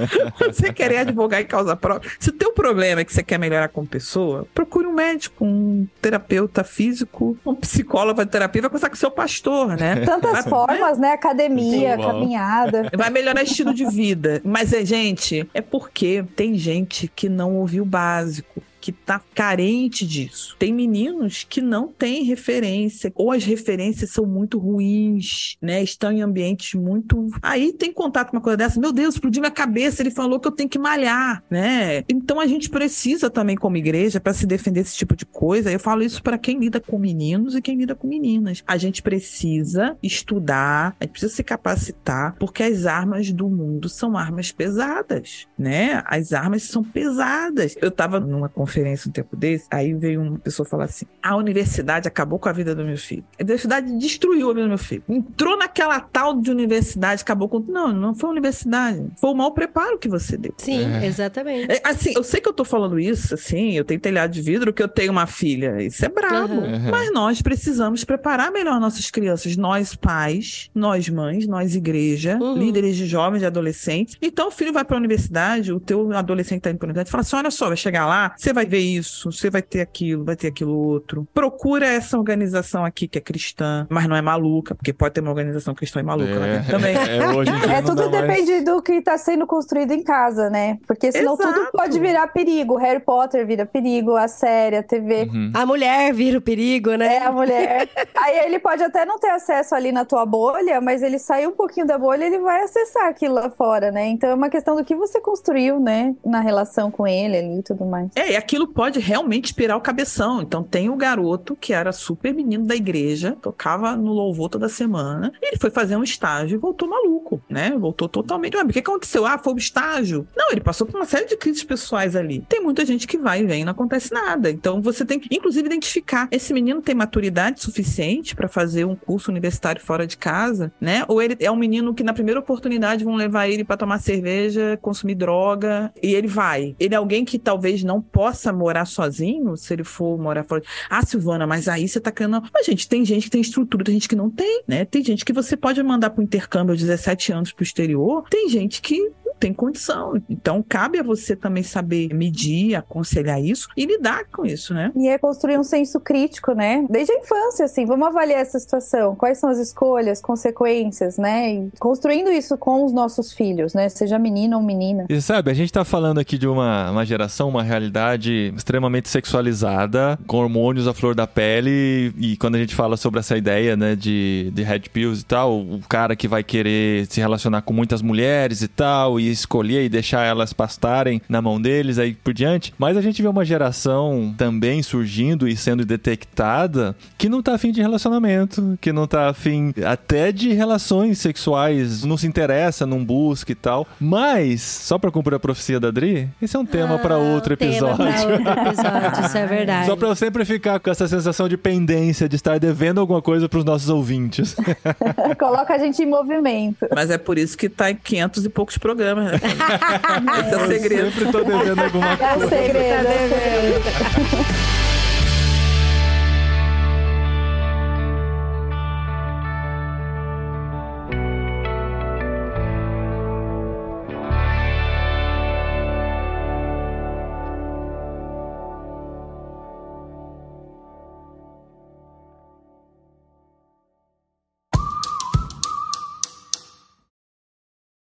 Você querer advogar em causa própria. Se o teu problema é que você quer melhorar como pessoa, procure um médico, um terapeuta físico, um psicólogo de terapia, vai conversar com o seu pastor, né? Tantas formas, né? Academia, caminhada. Vai melhorar estilo de vida. Mas é, gente, é porque tem gente que não ouviu o básico. Que tá carente disso. Tem meninos que não têm referência, ou as referências são muito ruins, né? Estão em ambientes muito. Aí tem contato com uma coisa dessa, meu Deus, explodiu minha cabeça, ele falou que eu tenho que malhar, né? Então a gente precisa também, como igreja, para se defender desse tipo de coisa. Eu falo isso para quem lida com meninos e quem lida com meninas. A gente precisa estudar, a gente precisa se capacitar, porque as armas do mundo são armas pesadas, né? As armas são pesadas. Eu tava numa conferência um tempo desse, aí veio uma pessoa falar assim: a universidade acabou com a vida do meu filho. A universidade destruiu a vida do meu filho. Entrou naquela tal de universidade, acabou com. Não, não foi a universidade. Foi o mau preparo que você deu. Sim, exatamente. É, Assim, eu sei que eu tô falando isso, assim, eu tenho telhado de vidro, que eu tenho uma filha. Isso é brabo. Aham. Mas nós precisamos preparar melhor nossas crianças. Nós, pais, nós, mães, nós, igreja, Uhum. líderes de jovens, de adolescentes. Então, o filho vai pra universidade, o teu adolescente tá indo pra universidade, fala assim: olha só, vai chegar lá, você vai ver isso, você vai ter aquilo, vai ter aquilo outro. Procura essa organização aqui que é cristã, mas não é maluca, porque pode ter uma organização cristã e maluca É, dentro também. é, hoje em dia É tudo dá mais- depende do que tá sendo construído em casa, né? Porque senão tudo Exato. pode virar perigo. Harry Potter vira perigo, a série, a TV. Uhum. A mulher vira o perigo, né? É, a mulher. Aí ele pode até não ter acesso ali na tua bolha, mas ele sair um pouquinho da bolha, ele vai acessar aquilo lá fora, né? Então é uma questão do que você construiu, né? Na relação com ele ali e tudo mais. É, e aquilo pode realmente inspirar o cabeção. Então tem o garoto que era super menino da igreja, tocava no louvor toda semana. Ele foi fazer um estágio e voltou maluco, né? Voltou totalmente. Ué, o que aconteceu? Ah, foi o estágio. Não, ele passou por uma série de crises pessoais ali. Tem muita gente que vai e vem e não acontece nada. Então você tem que, inclusive, identificar. Esse menino tem maturidade suficiente para fazer um curso universitário fora de casa, né? Ou ele é um menino que na primeira oportunidade vão levar ele para tomar cerveja, consumir droga, e ele vai. Ele é alguém que talvez não possa morar sozinho, se ele for morar fora. Ah, Silvana, mas aí você tá querendo. Mas, gente, tem gente que tem estrutura, tem gente que não tem, né? Tem gente que você pode mandar pro intercâmbio aos 17 anos pro exterior, tem gente que tem condição. Então, cabe a você também saber medir, aconselhar isso e lidar com isso, né? E é construir um senso crítico, né? Desde a infância, assim, vamos avaliar essa situação. Quais são as escolhas, consequências, né? E construindo isso com os nossos filhos, né? Seja menino ou menina. E sabe, a gente tá falando aqui de uma, uma geração, uma realidade extremamente sexualizada, com hormônios à flor da pele, e quando a gente fala sobre essa ideia, né, de, de red pills e tal, o cara que vai querer se relacionar com muitas mulheres e tal, e escolher e deixar elas pastarem na mão deles, aí por diante. Mas a gente vê uma geração também surgindo e sendo detectada que não tá afim de relacionamento, que não tá afim até de relações sexuais, não se interessa, não busca e tal. Mas, só pra cumprir a profecia da Dri, esse é um tema pra outro Ah, tema episódio. pra outro episódio, isso é verdade. Só pra eu sempre ficar com essa sensação de pendência, de estar devendo alguma coisa pros nossos ouvintes. Coloca a gente em movimento. Mas é por isso que tá em 500 e poucos programas, né? Esse é o segredo. Eu sempre tô devendo alguma É o coisa. segredo. É o segredo.